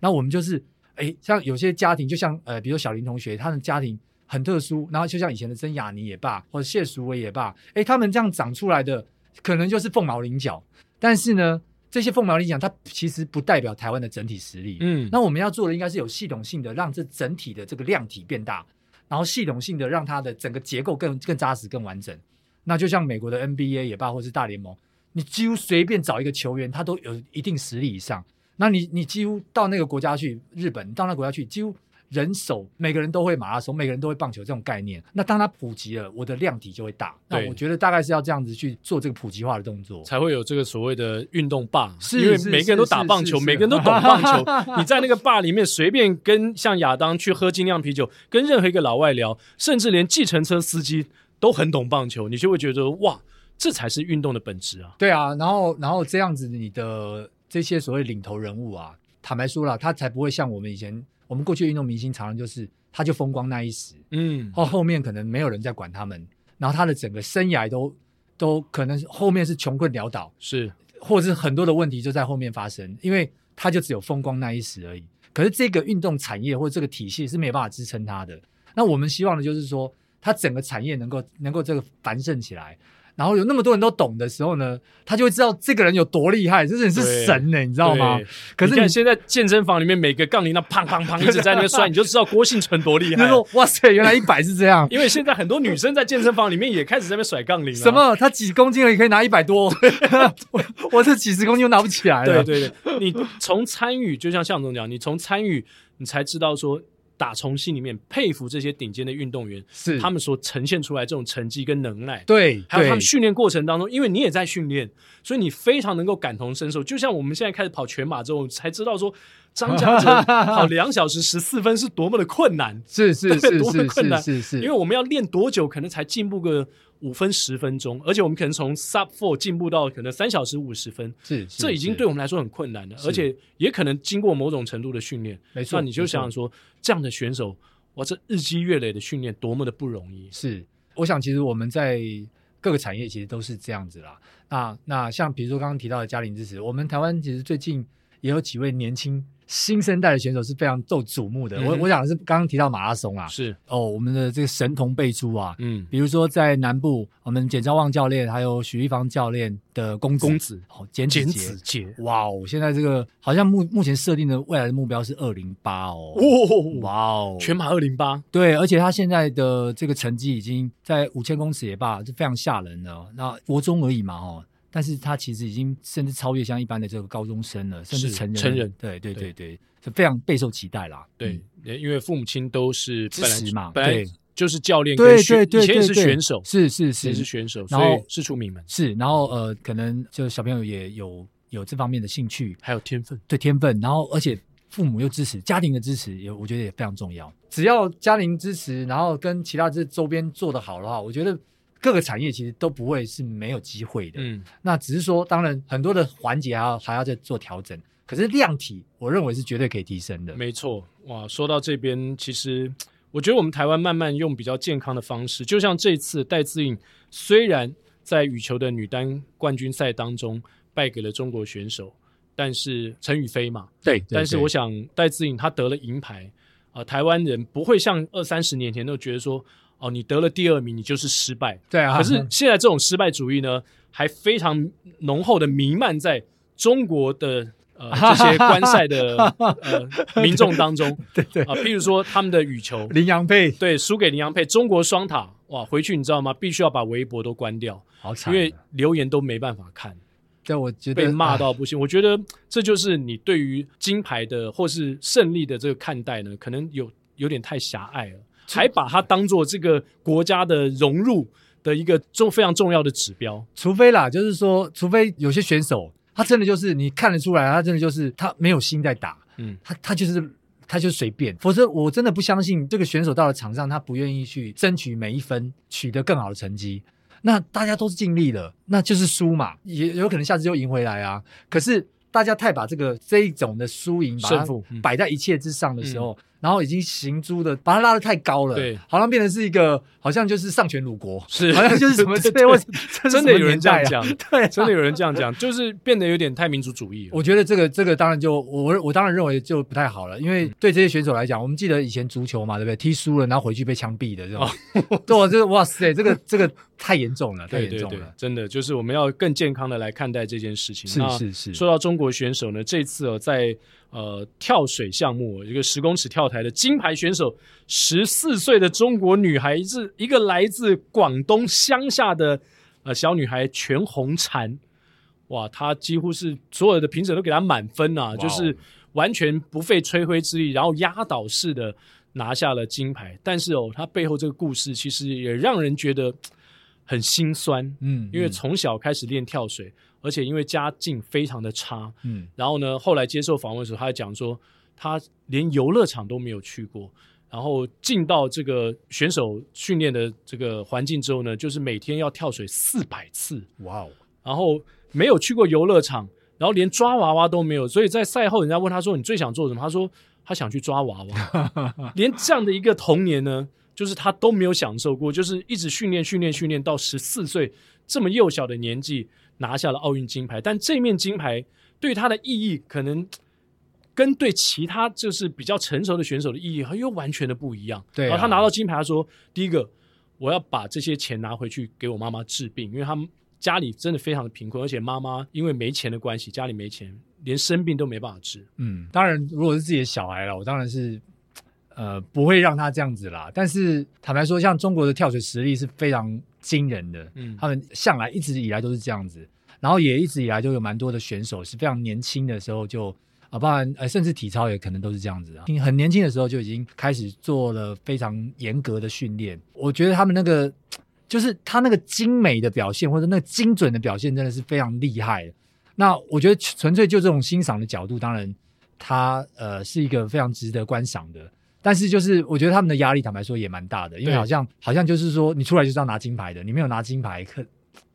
那我们就是。哎，像有些家庭，就像呃，比如说小林同学，他的家庭很特殊，然后就像以前的曾雅妮也罢，或者谢淑薇也罢，哎，他们这样长出来的，可能就是凤毛麟角。但是呢，这些凤毛麟角，它其实不代表台湾的整体实力。嗯，那我们要做的应该是有系统性的，让这整体的这个量体变大，然后系统性的让它的整个结构更更扎实、更完整。那就像美国的 NBA 也罢，或是大联盟，你几乎随便找一个球员，他都有一定实力以上。那你你几乎到那个国家去，日本到那个国家去，几乎人手每个人都会马拉松，每个人都会棒球这种概念。那当它普及了，我的量体就会大。对那我觉得大概是要这样子去做这个普及化的动作，才会有这个所谓的运动霸。是因为每个人都打棒球，每个人都懂棒球。你在那个霸里面随便跟像亚当去喝精酿啤酒，跟任何一个老外聊，甚至连计程车司机都很懂棒球，你就会觉得哇，这才是运动的本质啊。对啊，然后然后这样子你的。这些所谓领头人物啊，坦白说了，他才不会像我们以前，我们过去的运动明星，常常就是他就风光那一时，嗯，后后面可能没有人在管他们，然后他的整个生涯都都可能后面是穷困潦倒，是或者是很多的问题就在后面发生，因为他就只有风光那一时而已。可是这个运动产业或者这个体系是没有办法支撑他的。那我们希望的就是说，他整个产业能够能够这个繁盛起来。然后有那么多人都懂的时候呢，他就会知道这个人有多厉害，这人是神呢、欸，你知道吗？可是你，现在健身房里面每个杠铃那砰砰砰一直在那个摔，你就知道郭婞淳多厉害。说哇塞，原来一百是这样。因为现在很多女生在健身房里面也开始在那边甩杠铃了。什么？他几公斤而已可以拿一百多？我 我这几十公斤又拿不起来了。对对对，你从参与，就像向总讲，你从参与，你才知道说。打从心里面佩服这些顶尖的运动员，是他们所呈现出来这种成绩跟能耐。对，还有他们训练过程当中，因为你也在训练，所以你非常能够感同身受。就像我们现在开始跑全马之后，才知道说张家 哲跑两小时十四分是多么的困难，是是 是是，是，是，因为我们要练多久，可能才进步个。五分十分钟，而且我们可能从 sub four 进步到可能三小时五十分，是，这已经对我们来说很困难了，而且也可能经过某种程度的训练。没错，那你就想想说，这样的选手，哇，这日积月累的训练多么的不容易。是，我想其实我们在各个产业其实都是这样子啦。那那像比如说刚刚提到的嘉龄之匙，我们台湾其实最近也有几位年轻。新生代的选手是非常受瞩目的。嗯、我我想的是刚刚提到马拉松啊，是。哦，我们的这个神童辈出啊，嗯，比如说在南部，我们简昭旺教练还有许一芳教练的公子。公子。哦，简子杰，哇哦，现在这个好像目目前设定的未来的目标是二零八哦，哇哦，全马二零八，对，而且他现在的这个成绩已经在五千公尺也罢，是非常吓人的。那国中而已嘛，哦。但是他其实已经甚至超越像一般的这个高中生了，甚至成人。成人，对对对对，是非常备受期待啦。对，因为父母亲都是支持嘛，本来就是教练，对对对，以前也是选手，是是是选手，然后是出名门。是，然后呃，可能就小朋友也有有这方面的兴趣，还有天分，对天分，然后而且父母又支持，家庭的支持也我觉得也非常重要。只要家庭支持，然后跟其他这周边做得好的话，我觉得。各个产业其实都不会是没有机会的，嗯，那只是说，当然很多的环节还要还要再做调整，可是量体我认为是绝对可以提升的。没错，哇，说到这边，其实我觉得我们台湾慢慢用比较健康的方式，就像这次戴资颖虽然在羽球的女单冠军赛当中败给了中国选手，但是陈雨菲嘛，对，对，但是我想戴资颖她得了银牌啊，呃，台湾人不会像二三十年前都觉得说。哦，你得了第二名，你就是失败。对啊，可是现在这种失败主义呢，还非常浓厚的弥漫在中国的呃这些观赛的 呃民众当中。对对啊，譬如说他们的羽球，林洋配对输给林洋配，中国双塔哇，回去你知道吗？必须要把微博都关掉，好惨，因为留言都没办法看。但，我觉得被骂到不行。我觉得这就是你对于金牌的或是胜利的这个看待呢，可能有有点太狭隘了。还把它当做这个国家的融入的一个重非常重要的指标，除非啦，就是说，除非有些选手他真的就是你看得出来，他真的就是他没有心在打，嗯，他他就是他就随便，否则我真的不相信这个选手到了场上，他不愿意去争取每一分，取得更好的成绩。那大家都是尽力了，那就是输嘛，也有可能下次又赢回来啊。可是大家太把这个这一种的输赢把它摆在一切之上的时候。然后已经行诸的把它拉得太高了，对，好像变成是一个，好像就是上权辱国，是，好像就是什么之类，真的有人这样讲，对，真的有人这样讲，就是变得有点太民族主义了。我觉得这个这个当然就我我当然认为就不太好了，因为对这些选手来讲，我们记得以前足球嘛，对不对？踢输了然后回去被枪毙的这种，对，这个哇塞，这个这个太严重了，太严重了，真的就是我们要更健康的来看待这件事情。是是是。说到中国选手呢，这次哦在。呃，跳水项目，一个十公尺跳台的金牌选手，十四岁的中国女孩子，一个来自广东乡下的呃小女孩全红婵，哇，她几乎是所有的评审都给她满分啊，就是完全不费吹灰之力，然后压倒式的拿下了金牌。但是哦，她背后这个故事其实也让人觉得很心酸，嗯，因为从小开始练跳水。而且因为家境非常的差，嗯，然后呢，后来接受访问的时候，他还讲说，他连游乐场都没有去过，然后进到这个选手训练的这个环境之后呢，就是每天要跳水四百次，哇哦，然后没有去过游乐场，然后连抓娃娃都没有，所以在赛后人家问他说，你最想做什么？他说他想去抓娃娃，连这样的一个童年呢，就是他都没有享受过，就是一直训练训练训练到十四岁这么幼小的年纪拿下了奥运金牌，但这面金牌对他的意义可能跟对其他就是比较成熟的选手的意义又完全的不一样。对、啊，然后他拿到金牌，他说：“第一个，我要把这些钱拿回去给我妈妈治病，因为他们家里真的非常的贫困，而且妈妈因为没钱的关系，家里没钱，连生病都没办法治。”嗯，当然，如果是自己的小孩了，我当然是。呃，不会让他这样子啦。但是坦白说，像中国的跳水实力是非常惊人的，嗯，他们向来一直以来都是这样子，然后也一直以来就有蛮多的选手是非常年轻的时候就啊，包含呃，甚至体操也可能都是这样子啊，很年轻的时候就已经开始做了非常严格的训练。我觉得他们那个就是他那个精美的表现或者那个精准的表现真的是非常厉害。那我觉得纯粹就这种欣赏的角度，当然他呃是一个非常值得观赏的。但是就是我觉得他们的压力，坦白说也蛮大的，因为好像好像就是说你出来就是要拿金牌的，你没有拿金牌，可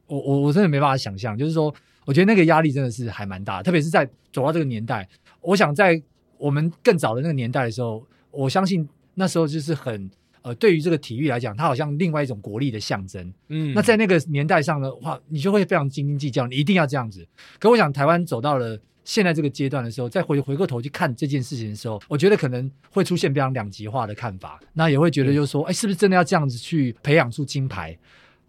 我我我真的没办法想象，就是说我觉得那个压力真的是还蛮大，特别是在走到这个年代，我想在我们更早的那个年代的时候，我相信那时候就是很呃，对于这个体育来讲，它好像另外一种国力的象征。嗯，那在那个年代上的话，你就会非常斤斤计较，你一定要这样子。可我想台湾走到了。现在这个阶段的时候，再回回过头去看这件事情的时候，我觉得可能会出现非常两极化的看法。那也会觉得就是说，哎，是不是真的要这样子去培养出金牌，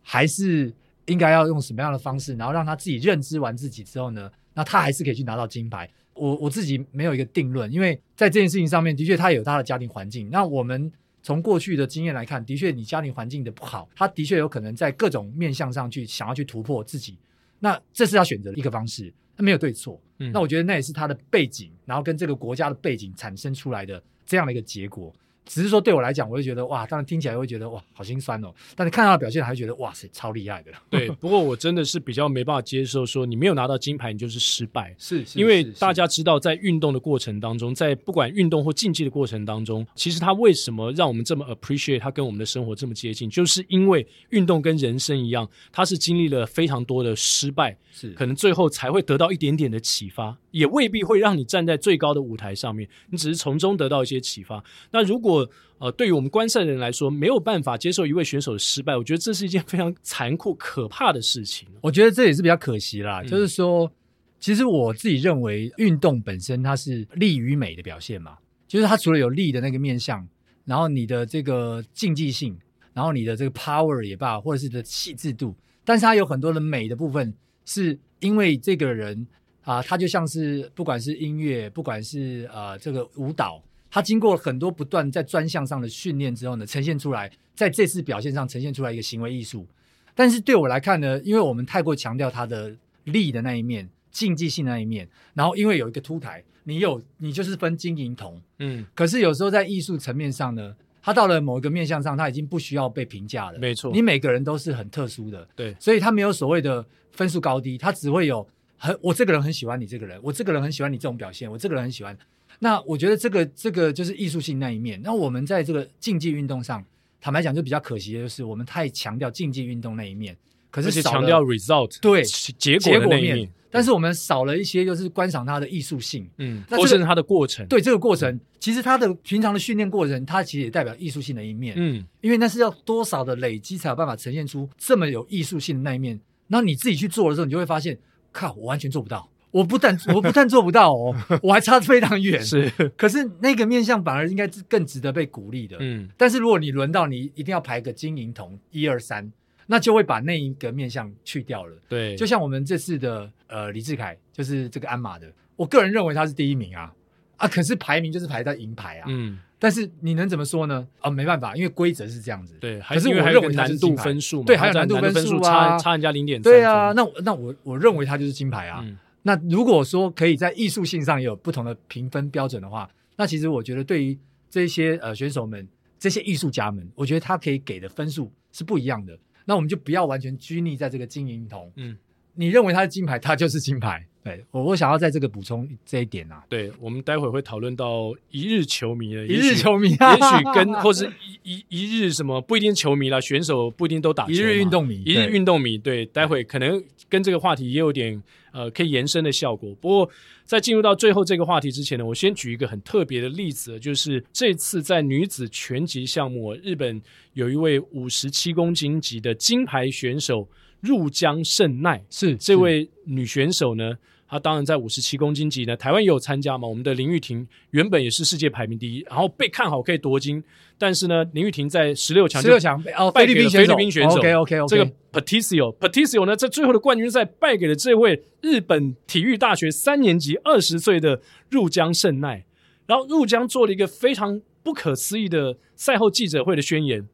还是应该要用什么样的方式，然后让他自己认知完自己之后呢，那他还是可以去拿到金牌。我我自己没有一个定论，因为在这件事情上面，的确他有他的家庭环境。那我们从过去的经验来看，的确你家庭环境的不好，他的确有可能在各种面向上去想要去突破自己。那这是要选择的一个方式。没有对错，嗯，那我觉得那也是他的背景，然后跟这个国家的背景产生出来的这样的一个结果。只是说对我来讲，我会觉得哇，当然听起来会觉得哇，好心酸哦。但是看他的表现，还是觉得哇塞，超厉害的。对，不过我真的是比较没办法接受，说你没有拿到金牌，你就是失败。是，是，因为大家知道，在运动的过程当中，在不管运动或竞技的过程当中，其实他为什么让我们这么 appreciate 他跟我们的生活这么接近，就是因为运动跟人生一样，他是经历了非常多的失败，是可能最后才会得到一点点的启发，也未必会让你站在最高的舞台上面，你只是从中得到一些启发。那如果呃，对于我们观赛的人来说，没有办法接受一位选手的失败，我觉得这是一件非常残酷、可怕的事情。我觉得这也是比较可惜啦。嗯、就是说，其实我自己认为，运动本身它是力与美的表现嘛，就是它除了有力的那个面相，然后你的这个竞技性，然后你的这个 power 也罢，或者是的细致度，但是它有很多的美的部分，是因为这个人啊，他就像是不管是音乐，不管是呃这个舞蹈。他经过很多不断在专项上的训练之后呢，呈现出来，在这次表现上呈现出来一个行为艺术。但是对我来看呢，因为我们太过强调他的力的那一面、竞技性的那一面，然后因为有一个凸台，你有你就是分金银铜，嗯。可是有时候在艺术层面上呢，他到了某一个面向上，他已经不需要被评价了。没错，你每个人都是很特殊的，对，所以他没有所谓的分数高低，他只会有很我这个人很喜欢你这个人，我这个人很喜欢你这种表现，我这个人很喜欢。那我觉得这个这个就是艺术性那一面。那我们在这个竞技运动上，坦白讲就比较可惜的就是我们太强调竞技运动那一面，可是强调 result 对结果的那一面，但是我们少了一些就是观赏它的艺术性，嗯，或是它的过程。对这个过程，其实它的平常的训练过程，它其实也代表艺术性的一面，嗯，因为那是要多少的累积才有办法呈现出这么有艺术性的那一面。那你自己去做的时候，你就会发现，靠，我完全做不到。我不但我不但做不到哦，我还差得非常远。是，可是那个面相反而应该是更值得被鼓励的。嗯，但是如果你轮到你一定要排个金银铜一二三，那就会把那一个面相去掉了。对，就像我们这次的呃李志凯，就是这个鞍马的，我个人认为他是第一名啊啊，可是排名就是排在银牌啊。嗯，但是你能怎么说呢？啊，没办法，因为规则是这样子。对，可是我认为难度分数，对，还有难度分数啊，差差人家零点三。对啊，那那我我认为他就是金牌啊。嗯那如果说可以在艺术性上有不同的评分标准的话，那其实我觉得对于这些呃选手们、这些艺术家们，我觉得他可以给的分数是不一样的。那我们就不要完全拘泥在这个金银铜。嗯，你认为他是金牌，他就是金牌。对，我我想要在这个补充这一点啊。对，我们待会会讨论到一日球迷的，一日球迷，也许跟 或是一一一日什么不一定球迷啦，选手不一定都打球。一日运动迷，一日运动迷，对，待会可能跟这个话题也有点呃可以延伸的效果。不过在进入到最后这个话题之前呢，我先举一个很特别的例子，就是这次在女子拳击项目，日本有一位五十七公斤级的金牌选手。入江圣奈是这位女选手呢，她当然在五十七公斤级呢，台湾也有参加嘛。我们的林玉婷原本也是世界排名第一，然后被看好可以夺金，但是呢，林玉婷在十六强，十六强哦，菲律宾菲律宾选手，OK OK OK，这个 Patricio Patricio 呢，在最后的冠军赛败给了这位日本体育大学三年级二十岁的入江圣奈，然后入江做了一个非常不可思议的赛后记者会的宣言，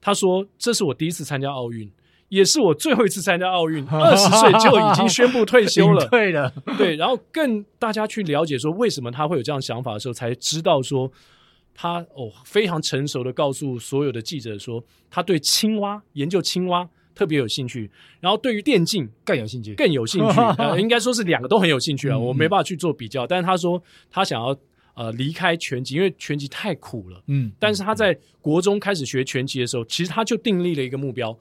他说：“这是我第一次参加奥运。”也是我最后一次参加奥运，二十岁就已经宣布退休了。对的，对。然后更大家去了解说为什么他会有这样想法的时候，才知道说他哦非常成熟的告诉所有的记者说，他对青蛙研究青蛙特别有兴趣，然后对于电竞更有兴趣，更有兴趣。呃，应该说是两个都很有兴趣啊，我没办法去做比较。但是他说他想要呃离开拳击，因为拳击太苦了。嗯，但是他在国中开始学拳击的时候，其实他就订立了一个目标。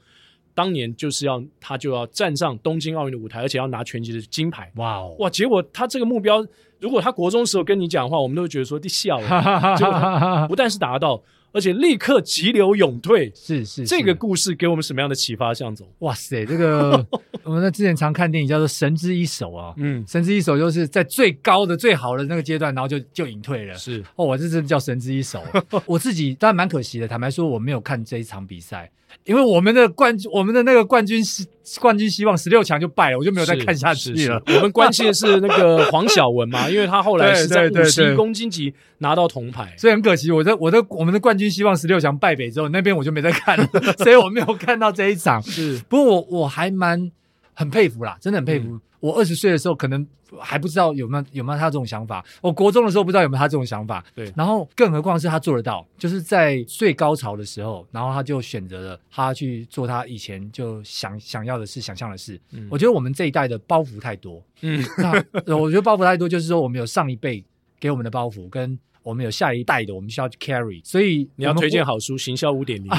当年就是要他就要站上东京奥运的舞台，而且要拿全击的金牌。哇哦哇！结果他这个目标，如果他国中时候跟你讲的话，我们都会觉得说你笑了。结果他不但是达到，而且立刻急流勇退。是是，是，这个故事给我们什么样的启发？向总，哇塞，这个 我们在之前常看电影叫做《神之一手》啊，嗯，《神之一手》就是在最高的、最好的那个阶段，然后就就隐退了。是哦，我这真的叫神之一手。我自己当然蛮可惜的，坦白说，我没有看这一场比赛。因为我们的冠军，我们的那个冠军希冠军希望十六强就败了，我就没有再看下去了。我们关心的是那个黄晓雯嘛，因为他后来是在五十一公斤级拿到铜牌，所以很可惜。我的我的我们的冠军希望十六强败北之后，那边我就没再看了，所以我没有看到这一场。是，不过我我还蛮很佩服啦，真的很佩服。嗯我二十岁的时候，可能还不知道有没有有没有他这种想法。我国中的时候不知道有没有他这种想法。对，然后更何况是他做得到，就是在最高潮的时候，然后他就选择了他去做他以前就想想要的事、想象的事。嗯，我觉得我们这一代的包袱太多。嗯，那我觉得包袱太多，就是说我们有上一辈给我们的包袱，跟我们有下一代的，我们需要去 carry。所以你要推荐好书《行销五点零》。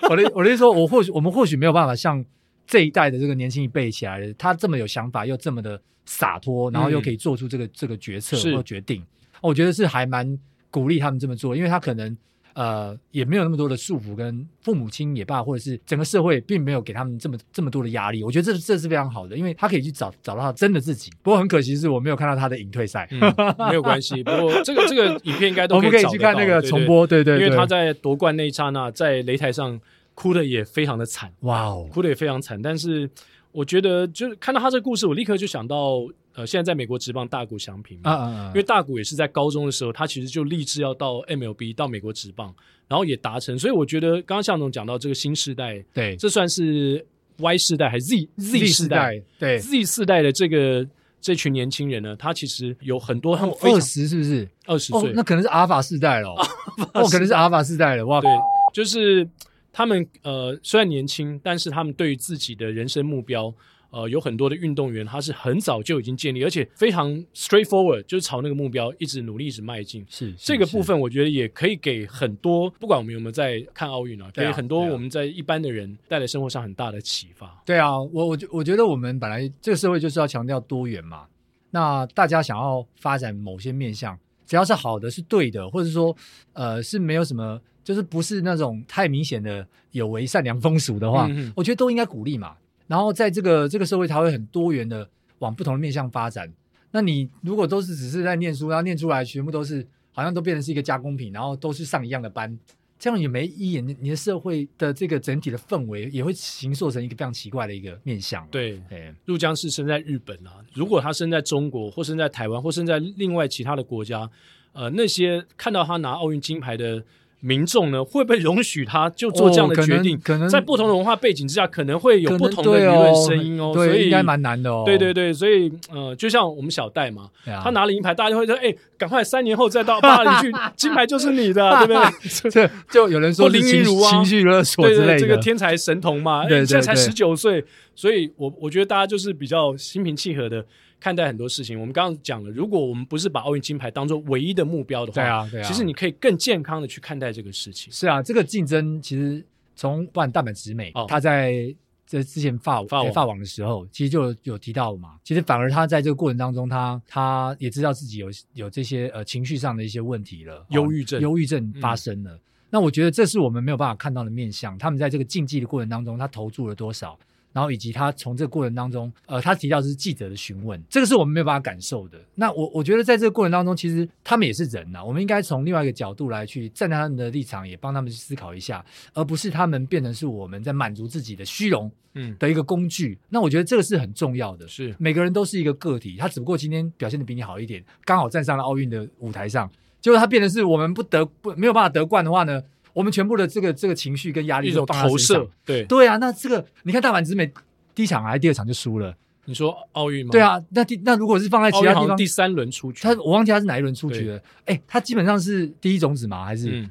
我的我的意思说，我或许我们或许没有办法像。这一代的这个年轻一辈起来的，他这么有想法，又这么的洒脱，然后又可以做出这个、嗯、这个决策或决定，我觉得是还蛮鼓励他们这么做，因为他可能呃也没有那么多的束缚，跟父母亲也罢，或者是整个社会并没有给他们这么这么多的压力。我觉得这这是非常好的，因为他可以去找找到他真的自己。不过很可惜是我没有看到他的隐退赛，嗯、没有关系。不过这个这个影片应该都可以，我们可以去看那个重播，对对，对，对，因为他在夺冠那一刹那，在擂台上哭的也非常的惨，哇哦，哭的也非常惨，但是。我觉得就是看到他这个故事，我立刻就想到，呃，现在在美国职棒大谷翔平，啊啊啊，因为大谷也是在高中的时候，他其实就立志要到 MLB 到美国职棒，然后也达成，所以我觉得刚刚向总讲到这个新时代，对，这算是 Y 世代还是 Z Z 世代？对，Z 世代的这个这群年轻人呢，他其实有很多他们二十是不是？二十岁，那可能是阿尔法世代了，哦，可能是阿尔法世代了，哇，对，就是。他们呃虽然年轻，但是他们对于自己的人生目标，呃有很多的运动员，他是很早就已经建立，而且非常 straightforward，就是朝那个目标一直努力，一直迈进。是，是这个部分，我觉得也可以给很多，不管我们有没有在看奥运啊，给很多我们在一般的人带来生活上很大的启发。对啊，我我觉我觉得我们本来这个社会就是要强调多元嘛，那大家想要发展某些面向，只要是好的，是对的，或者说呃是没有什么。就是不是那种太明显的有违善良风俗的话，我觉得都应该鼓励嘛。然后在这个这个社会，它会很多元的往不同的面向发展。那你如果都是只是在念书，然后念出来全部都是好像都变成是一个加工品，然后都是上一样的班，这样也没意义。你的社会的这个整体的氛围也会形塑成一个非常奇怪的一个面向。对，入江是生在日本啊，如果他生在中国，或生在台湾，或生在另外其他的国家，呃，那些看到他拿奥运金牌的。民众呢，会不会容许他就做这样的决定？哦、可能，在不同的文化背景之下，可能会有不同的舆论声音哦。对，所以应该蛮难的哦。对对对，所以呃，就像我们小戴嘛，啊、他拿了银牌，大家就会说：“哎，赶快三年后再到巴黎去，金牌就是你的，对不对？”这就有人说林心如啊，情绪勒索之类的，对对，这个天才神童嘛，对对对，现在才十九岁，所以我我觉得大家就是比较心平气和的。看待很多事情。我们刚刚讲了，如果我们不是把奥运金牌当做唯一的目标的话，对啊，对啊，其实你可以更健康的去看待这个事情。是啊，这个竞争其实从不管大阪直美，他、哦、在这之前发发网法网的时候，其实就有，有提到嘛。其实反而他在这个过程当中，他他也知道自己有有这些呃情绪上的一些问题了，忧郁症，忧郁症发生了。嗯那我觉得这是我们没有办法看到的面相。他们在这个竞技的过程当中，他投注了多少，然后以及他从这个过程当中，呃，他提到的是记者的询问，这个是我们没有办法感受的。那我我觉得在这个过程当中，其实他们也是人呐、啊，我们应该从另外一个角度来去站在他们的立场，也帮他们去思考一下，而不是他们变成是我们在满足自己的虚荣，嗯，的一个工具、嗯。那我觉得这个是很重要的。是每个人都是一个个体，他只不过今天表现的比你好一点，刚好站上了奥运的舞台上。结果他变成是我们不得不没有办法得冠的话呢，我们全部的这个这个情绪跟压力一种投射，对对啊，那这个你看大阪直美第一场还是第二场就输了。你说奥运吗？对啊，那第那如果是放在其他地方，第三轮出局，他我忘记他是哪一轮出局了。哎，他基本上是第一种子嘛，还是、嗯、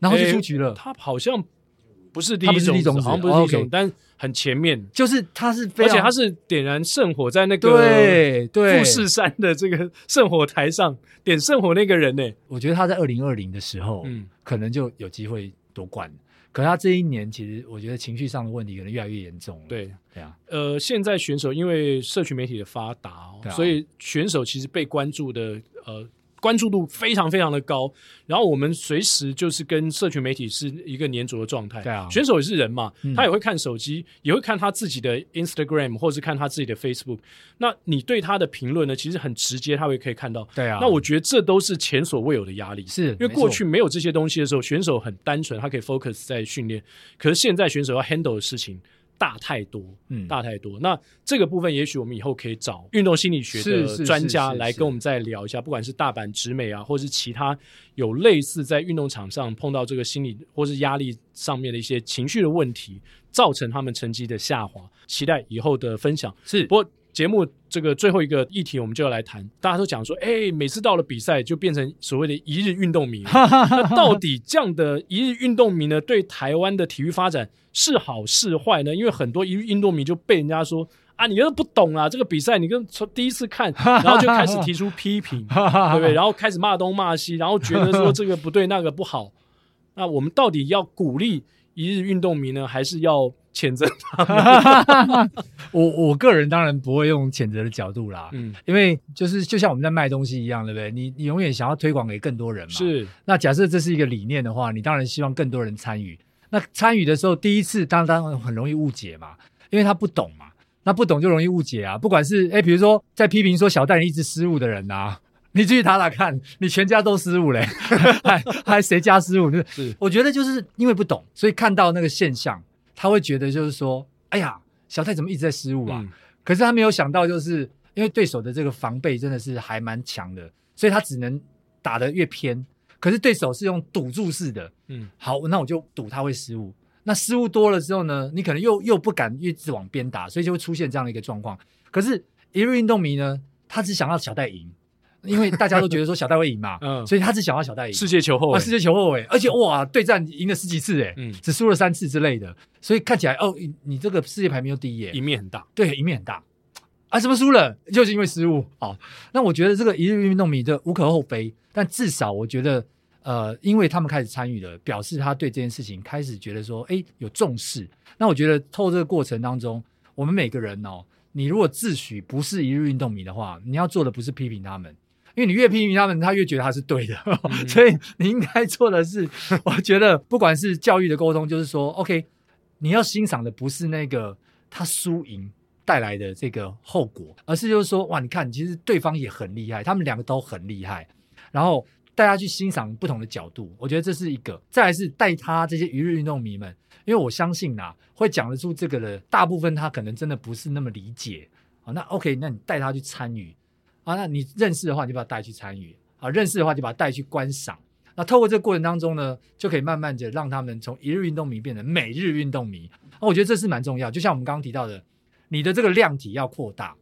然后就出局了？他好像不是第一种子，好像不是第一种，但。很前面，就是他是，而且他是点燃圣火在那个对对富士山的这个圣火台上点圣火那个人呢、欸？我觉得他在二零二零的时候，嗯，可能就有机会夺冠。可是他这一年，其实我觉得情绪上的问题可能越来越严重了。对对啊，呃，现在选手因为社群媒体的发达、哦啊，所以选手其实被关注的呃。关注度非常非常的高，然后我们随时就是跟社群媒体是一个黏着的状态。对啊，选手也是人嘛，嗯、他也会看手机，也会看他自己的 Instagram 或是看他自己的 Facebook。那你对他的评论呢，其实很直接，他会可以看到。对啊，那我觉得这都是前所未有的压力，是因为过去没有这些东西的时候，选手很单纯，他可以 focus 在训练。可是现在选手要 handle 的事情。大太多，嗯，大太多。那这个部分，也许我们以后可以找运动心理学的专家来跟我们再聊一下，不管是大阪直美啊，或是其他有类似在运动场上碰到这个心理或是压力上面的一些情绪的问题，造成他们成绩的下滑。期待以后的分享。是，不过。节目这个最后一个议题，我们就要来谈。大家都讲说，哎、欸，每次到了比赛就变成所谓的一日运动迷。那到底这样的一日运动迷呢，对台湾的体育发展是好是坏呢？因为很多一日运动迷就被人家说啊，你又不懂啊，这个比赛你跟从第一次看，然后就开始提出批评，对不对？然后开始骂东骂西，然后觉得说这个不对，那个不好。那我们到底要鼓励一日运动迷呢，还是要？谴责他，我我个人当然不会用谴责的角度啦，嗯，因为就是就像我们在卖东西一样，对不对？你你永远想要推广给更多人嘛，是。那假设这是一个理念的话，你当然希望更多人参与。那参与的时候，第一次当当然很容易误解嘛，因为他不懂嘛，那不懂就容易误解啊。不管是哎，比如说在批评说小戴一直失误的人啊，你继续打打看，你全家都失误嘞，还还谁家失误？就是，是我觉得就是因为不懂，所以看到那个现象。他会觉得就是说，哎呀，小戴怎么一直在失误啊？嗯、可是他没有想到，就是因为对手的这个防备真的是还蛮强的，所以他只能打得越偏。可是对手是用赌注式的，嗯，好，那我就赌他会失误。那失误多了之后呢，你可能又又不敢一直往边打，所以就会出现这样的一个状况。可是一日运动迷呢，他只想要小戴赢。因为大家都觉得说小戴会赢嘛，嗯，所以他只想要小戴赢。世界球后卫，啊，世界球后卫，而且哇，对战赢了十几次诶，嗯，只输了三次之类的，所以看起来哦，你这个世界排名又第一，赢面很大，对，赢面很大啊，什么输了？就是因为失误哦。那我觉得这个一日运动迷的无可厚非，但至少我觉得，呃，因为他们开始参与了，表示他对这件事情开始觉得说，哎，有重视。那我觉得透过这个过程当中，我们每个人哦，你如果自诩不是一日运动迷的话，你要做的不是批评他们。因为你越批评他们，他越觉得他是对的，嗯、所以你应该做的是，我觉得不管是教育的沟通，就是说，OK，你要欣赏的不是那个他输赢带来的这个后果，而是就是说，哇，你看，其实对方也很厉害，他们两个都很厉害，然后大家去欣赏不同的角度，我觉得这是一个。再来是带他这些一日运动迷们，因为我相信呐，会讲得出这个的大部分他可能真的不是那么理解啊。那 OK，那你带他去参与。啊，那你认识的话，你就把他带去参与；啊，认识的话，就把他带去观赏。那透过这个过程当中呢，就可以慢慢的让他们从一日运动迷变成每日运动迷。啊，我觉得这是蛮重要。就像我们刚刚提到的，你的这个量体要扩大。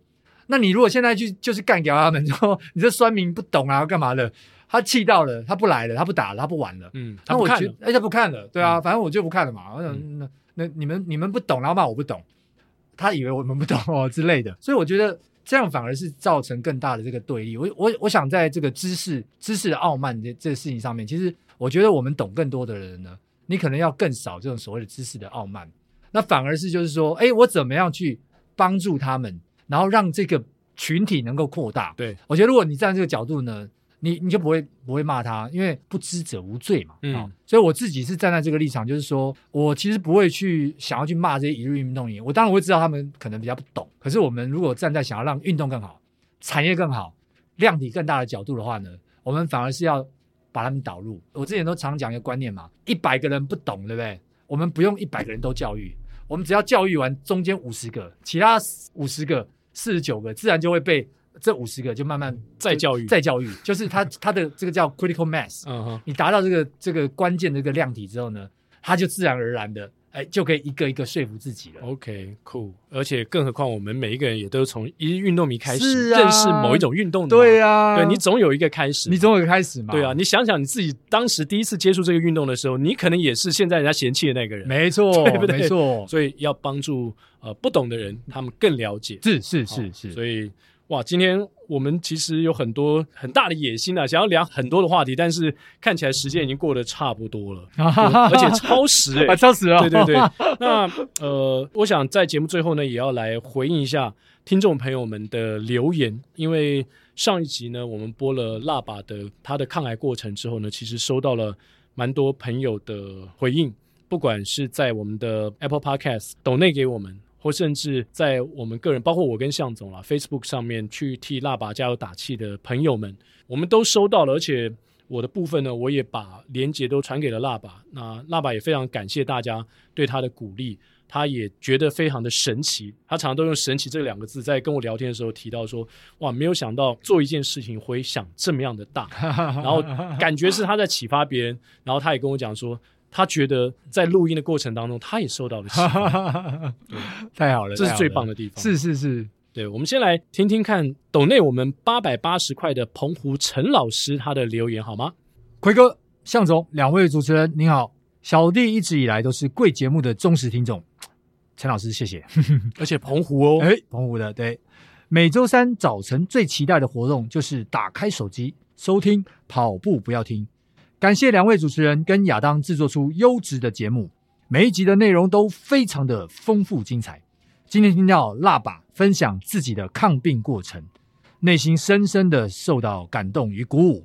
那你如果现在去就是干掉他们，说你这酸民不懂啊，干嘛的？他气到了，他不来了，他不打了，他不玩了。嗯，那我觉得，哎，他不看了，对啊，嗯、反正我就不看了嘛。嗯、那那你们你们不懂，然后骂我不懂，他以为我们不懂哦之类的。所以我觉得。这样反而是造成更大的这个对立。我我我想在这个知识知识的傲慢这这个事情上面，其实我觉得我们懂更多的人呢，你可能要更少这种所谓的知识的傲慢，那反而是就是说，哎，我怎么样去帮助他们，然后让这个群体能够扩大。对，我觉得如果你站在这个角度呢。你你就不会不会骂他，因为不知者无罪嘛。嗯、哦，所以我自己是站在这个立场，就是说我其实不会去想要去骂这些一日运动员。我当然会知道他们可能比较不懂，可是我们如果站在想要让运动更好、产业更好、量体更大的角度的话呢，我们反而是要把他们导入。我之前都常讲一个观念嘛，一百个人不懂，对不对？我们不用一百个人都教育，我们只要教育完中间五十个，其他五十个、四十九个，自然就会被。这五十个就慢慢再教育，再教育，就是他 他的这个叫 critical mass，嗯哼，你达到这个这个关键的这个量体之后呢，他就自然而然的，哎，就可以一个一个说服自己了。OK，cool，而且更何况我们每一个人也都是从一日运动迷开始认识某一种运动的，对啊，对，你总有一个开始，你总有一个开始嘛，对啊，你想想你自己当时第一次接触这个运动的时候，你可能也是现在人家嫌弃的那个人，没错，对不对？没错，所以要帮助呃不懂的人，他们更了解，是是是是，所以。哇，今天我们其实有很多很大的野心啊，想要聊很多的话题，但是看起来时间已经过得差不多了，而且超时哎、欸，超时了！对对对，那呃，我想在节目最后呢，也要来回应一下听众朋友们的留言，因为上一集呢，我们播了辣爸的他的抗癌过程之后呢，其实收到了蛮多朋友的回应，不管是在我们的 Apple Podcast 抖内给我们。或甚至在我们个人，包括我跟向总啦，Facebook 上面去替腊爸加油打气的朋友们，我们都收到了。而且我的部分呢，我也把连结都传给了腊爸。那腊爸也非常感谢大家对他的鼓励，他也觉得非常的神奇。他常常都用“神奇”这两个字在跟我聊天的时候提到说：“哇，没有想到做一件事情会想这么样的大。”然后感觉是他在启发别人。然后他也跟我讲说。他觉得在录音的过程当中，他也受到了启发，太好了，这是最棒的地方。是是是，对，我们先来听听看，抖内我们八百八十块的澎湖陈老师他的留言好吗？奎哥、向总两位主持人您好，小弟一直以来都是贵节目的忠实听众，陈老师谢谢，而且澎湖哦，哎，澎湖的对，每周三早晨最期待的活动就是打开手机收听跑步不要听。感谢两位主持人跟亚当制作出优质的节目，每一集的内容都非常的丰富精彩。今天听到腊爸分享自己的抗病过程，内心深深的受到感动与鼓舞。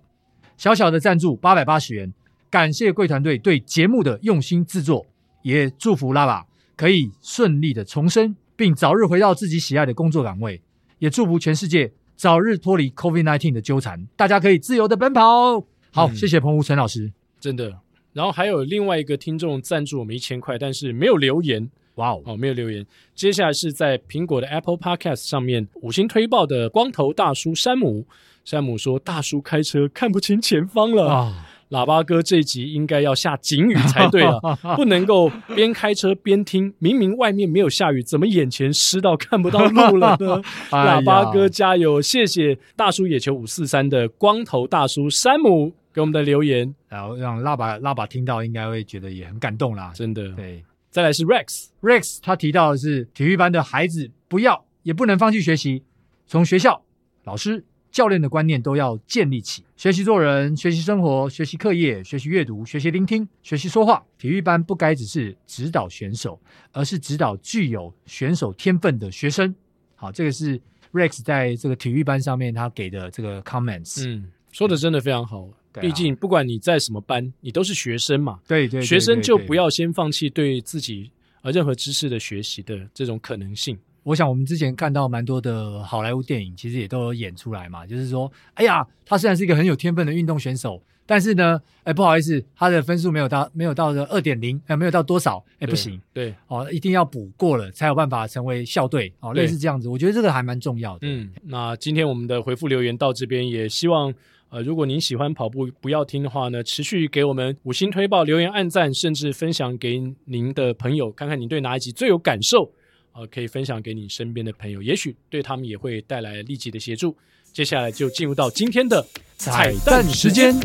小小的赞助八百八十元，感谢贵团队对节目的用心制作，也祝福腊爸可以顺利的重生，并早日回到自己喜爱的工作岗位。也祝福全世界早日脱离 COVID-19 的纠缠，大家可以自由的奔跑。好，谢谢彭湖陈老师，真的。然后还有另外一个听众赞助我们一千块，但是没有留言。哇哦，哦，没有留言。接下来是在苹果的 Apple Podcast 上面五星推爆的光头大叔山姆。山姆说：“大叔开车看不清前方了。啊”喇叭哥这一集应该要下警语才对了，不能够边开车边听。明明外面没有下雨，怎么眼前湿到看不到路了呢？喇叭哥加油！谢谢大叔野球五四三的光头大叔山姆给我们的留言，然后让腊爸腊爸听到，应该会觉得也很感动啦。真的，对。再来是 Rex Rex，他提到的是体育班的孩子不要也不能放弃学习，从学校老师。教练的观念都要建立起，学习做人，学习生活，学习课业，学习阅读，学习聆听，学习说话。体育班不该只是指导选手，而是指导具有选手天分的学生。好，这个是 Rex 在这个体育班上面他给的这个 comments。嗯，说的真的非常好。毕竟不管你在什么班，你都是学生嘛。对对，学生就不要先放弃对自己呃任何知识的学习的这种可能性。我想，我们之前看到蛮多的好莱坞电影，其实也都有演出来嘛。就是说，哎呀，他虽然是一个很有天分的运动选手，但是呢，哎，不好意思，他的分数没有到，没有到的二点零，哎，没有到多少，哎，不行，对，哦，一定要补过了，才有办法成为校队，哦，类似这样子。我觉得这个还蛮重要的。嗯，那今天我们的回复留言到这边，也希望，呃，如果您喜欢跑步不要听的话呢，持续给我们五星推爆、留言、按赞，甚至分享给您的朋友，看看你对哪一集最有感受。呃，可以分享给你身边的朋友，也许对他们也会带来立即的协助。接下来就进入到今天的彩蛋时间。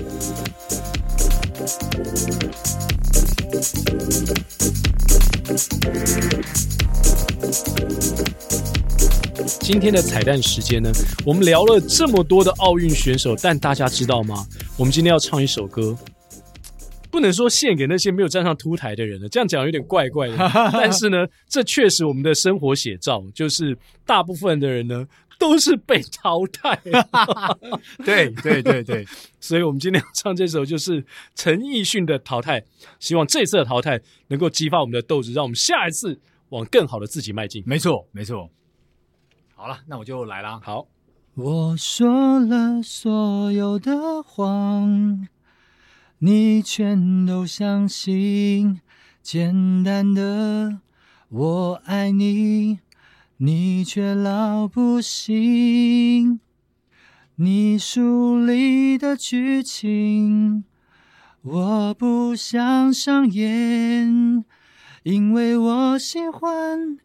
今天的彩蛋时间呢，我们聊了这么多的奥运选手，但大家知道吗？我们今天要唱一首歌，不能说献给那些没有站上凸台的人了，这样讲有点怪怪的。但是呢，这确实我们的生活写照，就是大部分的人呢都是被淘汰。对对对对，所以我们今天要唱这首就是陈奕迅的《淘汰》，希望这次的淘汰能够激发我们的斗志，让我们下一次往更好的自己迈进。没错，没错。好了，那我就来啦。好，我说了所有的谎，你全都相信。简单的我爱你，你却老不信。你书里的剧情，我不想上演，因为我喜欢。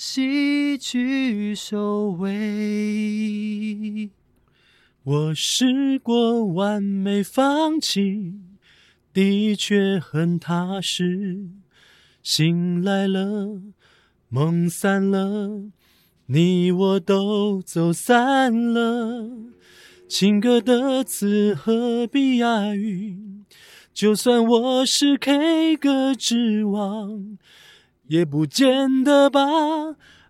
戏剧收尾，我试过完美放弃，的确很踏实。醒来了，梦散了，你我都走散了。情歌的词何必押韵？就算我是 K 歌之王。也不见得把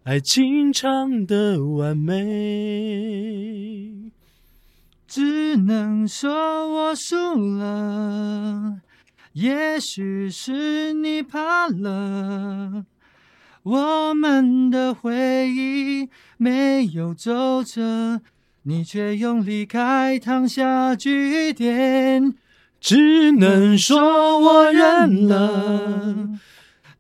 爱情唱得完美，只能说我输了。也许是你怕了，我们的回忆没有皱褶，你却用离开烫下句点。只能说我认了。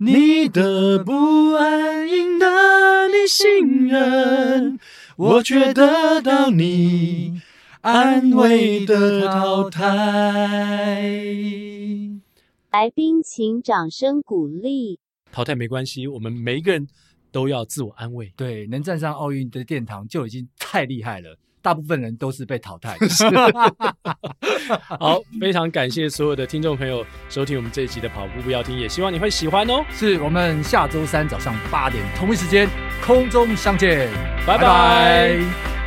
你的不安赢得你信任，我却得到你安慰的淘汰。来宾请掌声鼓励。淘汰没关系，我们每一个人都要自我安慰。对，能站上奥运的殿堂就已经太厉害了。大部分人都是被淘汰的。好，非常感谢所有的听众朋友收听我们这一集的跑步不要停，也希望你会喜欢哦。是我们下周三早上八点同一时间空中相见，拜拜。拜拜。